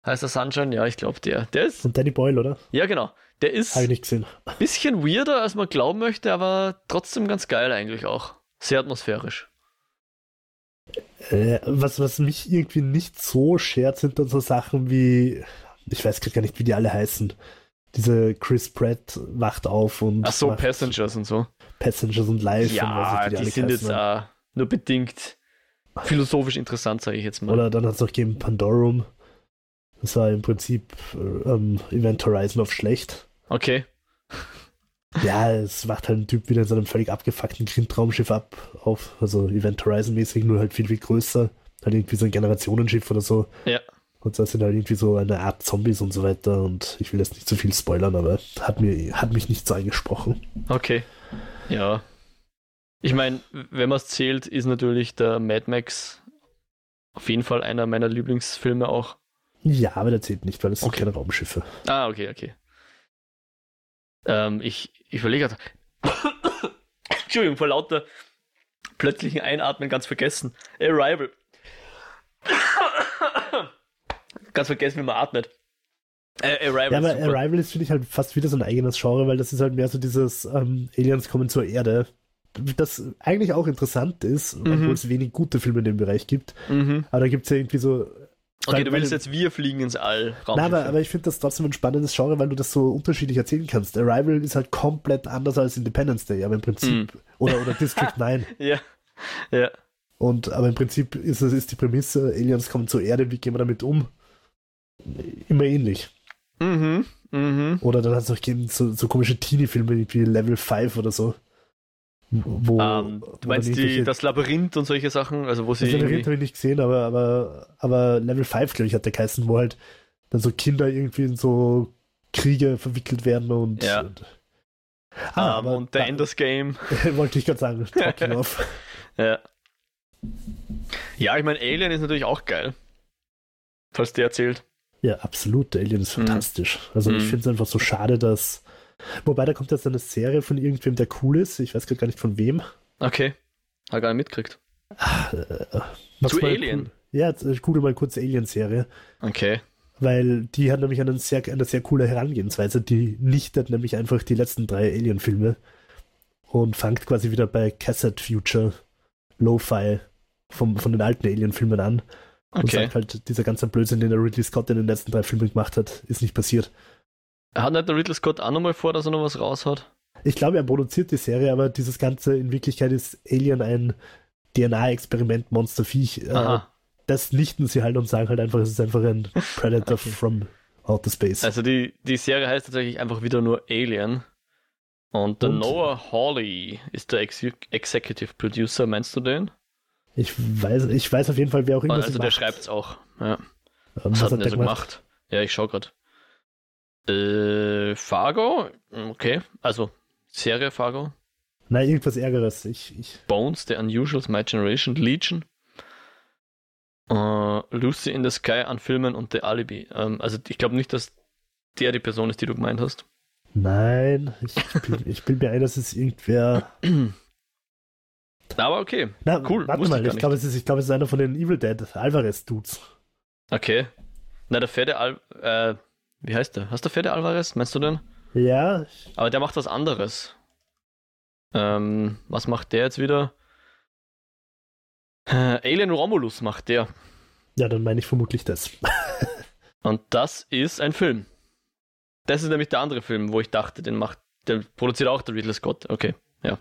[SPEAKER 1] Heißt der Sunshine? Ja, ich glaube der. Der ist.
[SPEAKER 2] Und Danny Boyle, oder?
[SPEAKER 1] Ja, genau. Der ist.
[SPEAKER 2] Habe ich nicht gesehen.
[SPEAKER 1] Bisschen weirder, als man glauben möchte, aber trotzdem ganz geil eigentlich auch. Sehr atmosphärisch.
[SPEAKER 2] Äh, was, was mich irgendwie nicht so schert, sind dann so Sachen wie. Ich weiß gar nicht, wie die alle heißen. Diese Chris Pratt wacht auf und.
[SPEAKER 1] Ach so, Passengers und so.
[SPEAKER 2] Passengers und Live.
[SPEAKER 1] Ja, und die, die sind jetzt uh, nur bedingt philosophisch interessant, sage ich jetzt mal.
[SPEAKER 2] Oder dann hat es noch gegeben Pandorum. Das war im Prinzip äh, ähm, Event Horizon auf schlecht.
[SPEAKER 1] Okay.
[SPEAKER 2] Ja, es macht halt ein Typ wieder in so einem völlig abgefuckten Grindtraumschiff ab, auf, also Event Horizon mäßig, nur halt viel, viel größer. Halt irgendwie so ein Generationenschiff oder so.
[SPEAKER 1] Ja.
[SPEAKER 2] Und da sind halt irgendwie so eine Art Zombies und so weiter. Und ich will jetzt nicht zu viel spoilern, aber hat, mir, hat mich nicht so angesprochen.
[SPEAKER 1] Okay. Ja. Ich meine, wenn man es zählt, ist natürlich der Mad Max auf jeden Fall einer meiner Lieblingsfilme auch.
[SPEAKER 2] Ja, aber der zählt nicht, weil es sind
[SPEAKER 1] Okay.
[SPEAKER 2] keine Raumschiffe.
[SPEAKER 1] Ah, okay, okay. Ähm, ich ich überlege gerade. Entschuldigung, vor lauter plötzlichen Einatmen ganz vergessen. Arrival. ganz vergessen, wie man atmet. Äh, Arrival.
[SPEAKER 2] Ja, aber. Arrival ist, finde ich, halt fast wieder so ein eigenes Genre, weil das ist halt mehr so dieses ähm, Aliens kommen zur Erde. Das eigentlich auch interessant ist,
[SPEAKER 1] Mhm.
[SPEAKER 2] obwohl es wenig gute Filme in dem Bereich gibt.
[SPEAKER 1] Mhm.
[SPEAKER 2] Aber da gibt es ja irgendwie so.
[SPEAKER 1] Okay, du willst jetzt wir fliegen ins All.
[SPEAKER 2] Nein, aber, aber ich finde das trotzdem ein spannendes Genre, weil du das so unterschiedlich erzählen kannst. Arrival ist halt komplett anders als Independence Day, aber im Prinzip. Oder, oder District 9.
[SPEAKER 1] ja. Ja.
[SPEAKER 2] Und, aber im Prinzip ist, es ist die Prämisse, Aliens kommen zur Erde, wie gehen wir damit um? Immer ähnlich.
[SPEAKER 1] Mhm. Mhm.
[SPEAKER 2] Oder dann hat es auch gegeben, so, so komische Teenie-Filme wie Level 5 oder so. Wo,
[SPEAKER 1] Ähm,
[SPEAKER 2] wo
[SPEAKER 1] du meinst die, das Labyrinth und solche Sachen, also wo sie
[SPEAKER 2] das Labyrinth habe ich nicht gesehen, aber, aber, aber Level 5, glaube ich, hat der geheißen, wo halt dann so Kinder irgendwie in so Kriege verwickelt werden und.
[SPEAKER 1] Ja.
[SPEAKER 2] und
[SPEAKER 1] Ah,
[SPEAKER 2] aber
[SPEAKER 1] und der Enders Game.
[SPEAKER 2] wollte ich gerade sagen, Talking off.
[SPEAKER 1] Ja. Ja, ich meine, Alien ist natürlich auch geil. Falls der erzählt.
[SPEAKER 2] Ja, absolut. Der Alien ist
[SPEAKER 1] Mhm.
[SPEAKER 2] fantastisch. Also ich
[SPEAKER 1] Mhm.
[SPEAKER 2] finde es einfach so schade, dass. Wobei da kommt jetzt eine Serie von irgendwem, der cool ist. Ich weiß gerade gar nicht von wem.
[SPEAKER 1] Okay. Hat gar nicht mitgekriegt.
[SPEAKER 2] Äh, mach's
[SPEAKER 1] Zu Alien?
[SPEAKER 2] Cool. Ja, ich google mal kurz Alien-Serie,
[SPEAKER 1] Okay.
[SPEAKER 2] weil die hat nämlich einen sehr, eine sehr coole Herangehensweise. Die nichtet nämlich einfach die letzten drei Alien-Filme und fängt quasi wieder bei Cassette Future Lo-Fi vom, von den alten Alien-Filmen an und
[SPEAKER 1] Okay.
[SPEAKER 2] sagt halt, dieser ganze Blödsinn, den der Ridley Scott in den letzten drei Filmen gemacht hat, ist nicht passiert.
[SPEAKER 1] Hat nicht der Ridley Scott auch nochmal vor, dass er noch was raushaut?
[SPEAKER 2] Ich glaube, er produziert die Serie, aber dieses Ganze, in Wirklichkeit ist Alien ein DNA-Experiment, Monsterviech. Äh, das nichten sie halt und sagen halt einfach, es ist einfach ein Predator
[SPEAKER 1] Okay.
[SPEAKER 2] from Outer Space.
[SPEAKER 1] Also die, die Serie heißt tatsächlich einfach wieder nur Alien. Und der
[SPEAKER 2] Und?
[SPEAKER 1] Noah Hawley ist der Ex Executive Producer, meinst du den?
[SPEAKER 2] Ich weiß, ich weiß auf jeden Fall, wer auch immer
[SPEAKER 1] also der schreibt es auch. Ja.
[SPEAKER 2] Ähm,
[SPEAKER 1] Was, hat denn der so
[SPEAKER 2] gemacht?
[SPEAKER 1] gemacht? Ja, ich schau grad. Äh, Fargo? Okay. Also, Serie Fargo.
[SPEAKER 2] Nein, irgendwas Ärgeres. Ich, ich,
[SPEAKER 1] Bones, The Unusuals, My Generation, Legion. Äh, Lucy in the Sky an Filmen und The Alibi. Ähm, also ich glaube nicht, dass der die Person ist, die du gemeint hast.
[SPEAKER 2] nein, ich, bin, ich bin mir ein, dass es irgendwer.
[SPEAKER 1] Aber okay.
[SPEAKER 2] Na,
[SPEAKER 1] Cool,
[SPEAKER 2] warte
[SPEAKER 1] ich
[SPEAKER 2] mal,
[SPEAKER 1] gar
[SPEAKER 2] ich glaube, es ist, ich glaube, es ist einer von den Evil Dead Alvarez-Dudes.
[SPEAKER 1] Okay. Na, der fette Al... Äh, wie heißt der? Hast du fette Alvarez? Meinst du den?
[SPEAKER 2] Ja,
[SPEAKER 1] Aber der macht was anderes. Ähm, was macht der jetzt wieder? Äh, Alien Romulus macht der.
[SPEAKER 2] ja, dann meine ich vermutlich das.
[SPEAKER 1] Und das ist ein Film. Das ist nämlich der andere Film, wo ich dachte, den macht, der produziert auch der Ridley Scott. Okay.
[SPEAKER 2] Ja,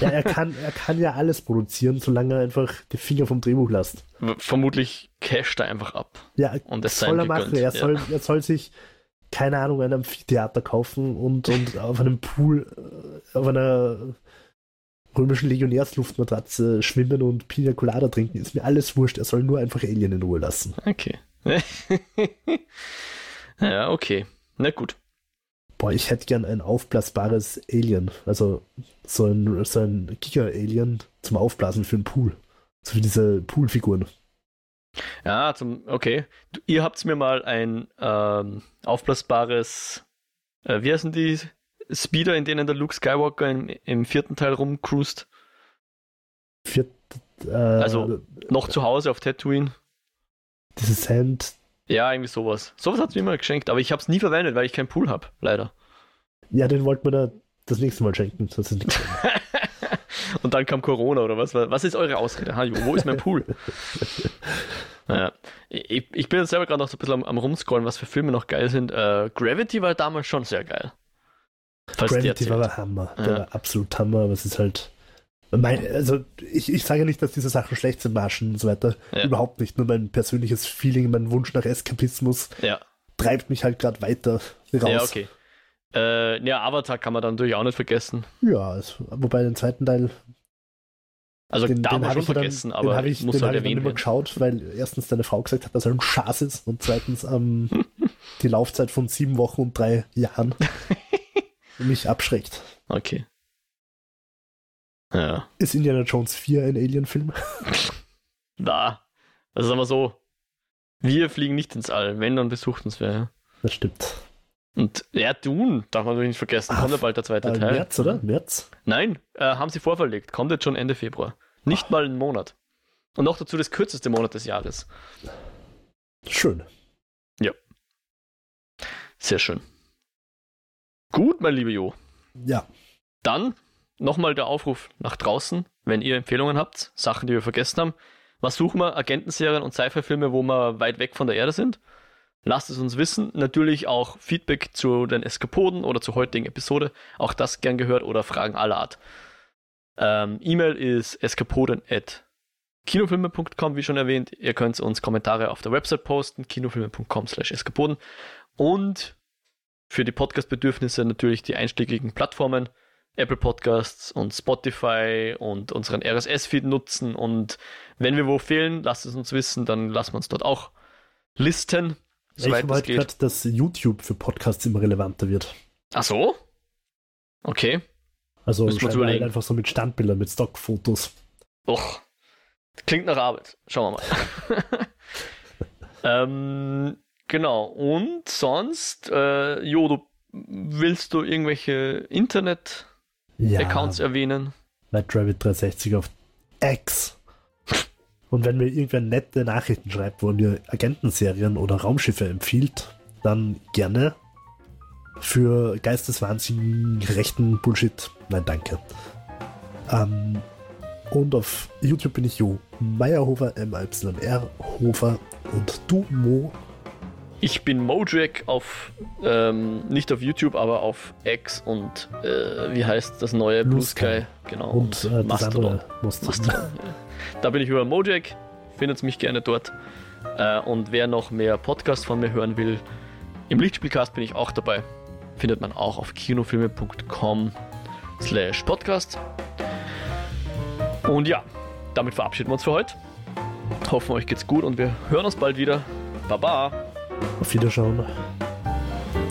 [SPEAKER 2] er kann, er kann ja alles produzieren, solange er einfach die Finger vom Drehbuch lässt.
[SPEAKER 1] Vermutlich casht er einfach ab.
[SPEAKER 2] Ja,
[SPEAKER 1] Und das
[SPEAKER 2] soll er machen. Er
[SPEAKER 1] ja.
[SPEAKER 2] soll, er soll sich, keine Ahnung, ein Amphitheater kaufen und, und auf einem Pool, äh, auf einer römischen Legionärsluftmatratze schwimmen und Pina Colada trinken. Ist mir alles wurscht. Er soll nur einfach Alien in Ruhe lassen.
[SPEAKER 1] Okay. ja, okay. Na gut.
[SPEAKER 2] Boah, ich hätte gern ein aufblasbares Alien. Also so ein, so ein Giga-Alien zum Aufblasen für einen Pool. So wie diese Poolfiguren.
[SPEAKER 1] Ja, zum, okay. Ihr habt mir mal ein ähm, aufblasbares, äh, wie heißen die Speeder, in denen der Luke Skywalker im, im vierten Teil rumcruist?
[SPEAKER 2] Viert, äh,
[SPEAKER 1] Also- Noch zu Hause auf Tatooine?
[SPEAKER 2] Dieses Sand.
[SPEAKER 1] Ja, irgendwie sowas. Sowas hat es mir mal geschenkt, aber ich habe es nie verwendet, weil ich keinen Pool habe, leider.
[SPEAKER 2] Ja, den wollten wir da das nächste Mal schenken. Das
[SPEAKER 1] Und dann kam Corona oder was? Was ist eure Ausrede? Hallo, wo ist mein Pool? naja, ich, ich bin jetzt selber gerade noch so ein bisschen am, am rumscrollen, was für Filme noch geil sind. Äh, Gravity war damals schon sehr geil. Der
[SPEAKER 2] Gravity war aber Hammer. Der
[SPEAKER 1] Ja.
[SPEAKER 2] war absolut Hammer, aber es ist halt. Mein, also, ich, ich sage nicht, dass diese Sachen schlecht sind, Marschen und so weiter.
[SPEAKER 1] Ja.
[SPEAKER 2] Überhaupt nicht. Nur mein persönliches Feeling, mein Wunsch nach Eskapismus
[SPEAKER 1] Ja,
[SPEAKER 2] treibt mich halt gerade weiter raus.
[SPEAKER 1] ja, okay. Äh, ja, Avatar kann man dann natürlich auch nicht vergessen.
[SPEAKER 2] Ja, es, wobei den zweiten Teil.
[SPEAKER 1] Also
[SPEAKER 2] den,
[SPEAKER 1] da
[SPEAKER 2] den
[SPEAKER 1] wir
[SPEAKER 2] hab
[SPEAKER 1] schon
[SPEAKER 2] ich dann-
[SPEAKER 1] vergessen,
[SPEAKER 2] den
[SPEAKER 1] aber
[SPEAKER 2] habe ich,
[SPEAKER 1] muss
[SPEAKER 2] den
[SPEAKER 1] halt
[SPEAKER 2] ich dann
[SPEAKER 1] erwähnt
[SPEAKER 2] immer
[SPEAKER 1] werden.
[SPEAKER 2] geschaut, weil erstens deine Frau gesagt hat, dass er ein Schaß ist und zweitens ähm, die Laufzeit von sieben Wochen und drei Jahren mich abschreckt.
[SPEAKER 1] Okay. Ja.
[SPEAKER 2] Ist Indiana Jones 4 ein Alien-Film?
[SPEAKER 1] Da. Also sagen wir so, wir fliegen nicht ins All, wenn, dann besucht uns wer.
[SPEAKER 2] Das stimmt.
[SPEAKER 1] Und ja, Dune, darf man natürlich nicht vergessen,
[SPEAKER 2] Ah,
[SPEAKER 1] kommt ja bald der zweite
[SPEAKER 2] Äh,
[SPEAKER 1] Teil.
[SPEAKER 2] März, oder? März?
[SPEAKER 1] Nein, äh, haben sie vorverlegt, kommt jetzt schon Ende Februar. Nicht mal einen Monat. Und noch dazu das kürzeste Monat des Jahres.
[SPEAKER 2] Schön.
[SPEAKER 1] Sehr schön. Gut, mein lieber Jo.
[SPEAKER 2] Ja.
[SPEAKER 1] Dann nochmal der Aufruf nach draußen, wenn ihr Empfehlungen habt, Sachen, die wir vergessen haben. Was suchen wir? Agentenserien und Sci-Fi-Filme, wo wir weit weg von der Erde sind? Lasst es uns wissen. Natürlich auch Feedback zu den Eskapoden oder zur heutigen Episode. Auch das gern gehört oder Fragen aller Art. Ähm, E-Mail ist eskapoden.kinofilme.com, wie schon erwähnt. Ihr könnt uns Kommentare auf der Website posten, kinofilme.com slash eskapoden. Und für die Podcast-Bedürfnisse natürlich die einschlägigen Plattformen, Apple Podcasts und Spotify und unseren RSS-Feed nutzen. Und wenn wir wo fehlen, lasst es uns wissen, dann lassen wir uns dort auch listen,
[SPEAKER 2] ich
[SPEAKER 1] soweit
[SPEAKER 2] habe
[SPEAKER 1] es
[SPEAKER 2] heute
[SPEAKER 1] geht.
[SPEAKER 2] gehört, dass YouTube für Podcasts immer relevanter wird.
[SPEAKER 1] Ach so? Okay.
[SPEAKER 2] Also halt einfach so mit Standbildern, mit Stockfotos.
[SPEAKER 1] Och, klingt nach Arbeit. Schauen wir mal. ähm, genau. Und sonst, äh, Jo, du willst du irgendwelche Internet-Accounts
[SPEAKER 2] Ja,
[SPEAKER 1] erwähnen?
[SPEAKER 2] Night Rabbit 360 auf X. Und wenn mir irgendwer nette Nachrichten schreibt, wo er mir Agentenserien oder Raumschiffe empfiehlt, dann gerne. Für Geisteswahnsinn, rechten Bullshit, nein, danke. Ähm, und auf YouTube bin ich Jo Meyerhofer, M-Y-R Hofer und du Mo.
[SPEAKER 1] Ich bin Mojack auf, ähm, nicht auf YouTube, aber auf X und äh, wie heißt das neue Blue,
[SPEAKER 2] Blue
[SPEAKER 1] Sky?
[SPEAKER 2] Sky.
[SPEAKER 1] Genau.
[SPEAKER 2] Und äh, das andere musst
[SPEAKER 1] Mastodon, ja. Da bin ich über Mojack, findet mich gerne dort. Äh, und wer noch mehr Podcast von mir hören will, im Lichtspielcast bin ich auch dabei. Findet man auch auf kinofilme.com slash podcast. Und ja, damit verabschieden wir uns für heute. Hoffen euch geht's gut und wir hören uns bald wieder. Baba!
[SPEAKER 2] Auf Wiederschauen.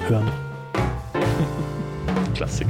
[SPEAKER 2] Hören.
[SPEAKER 1] Klassik.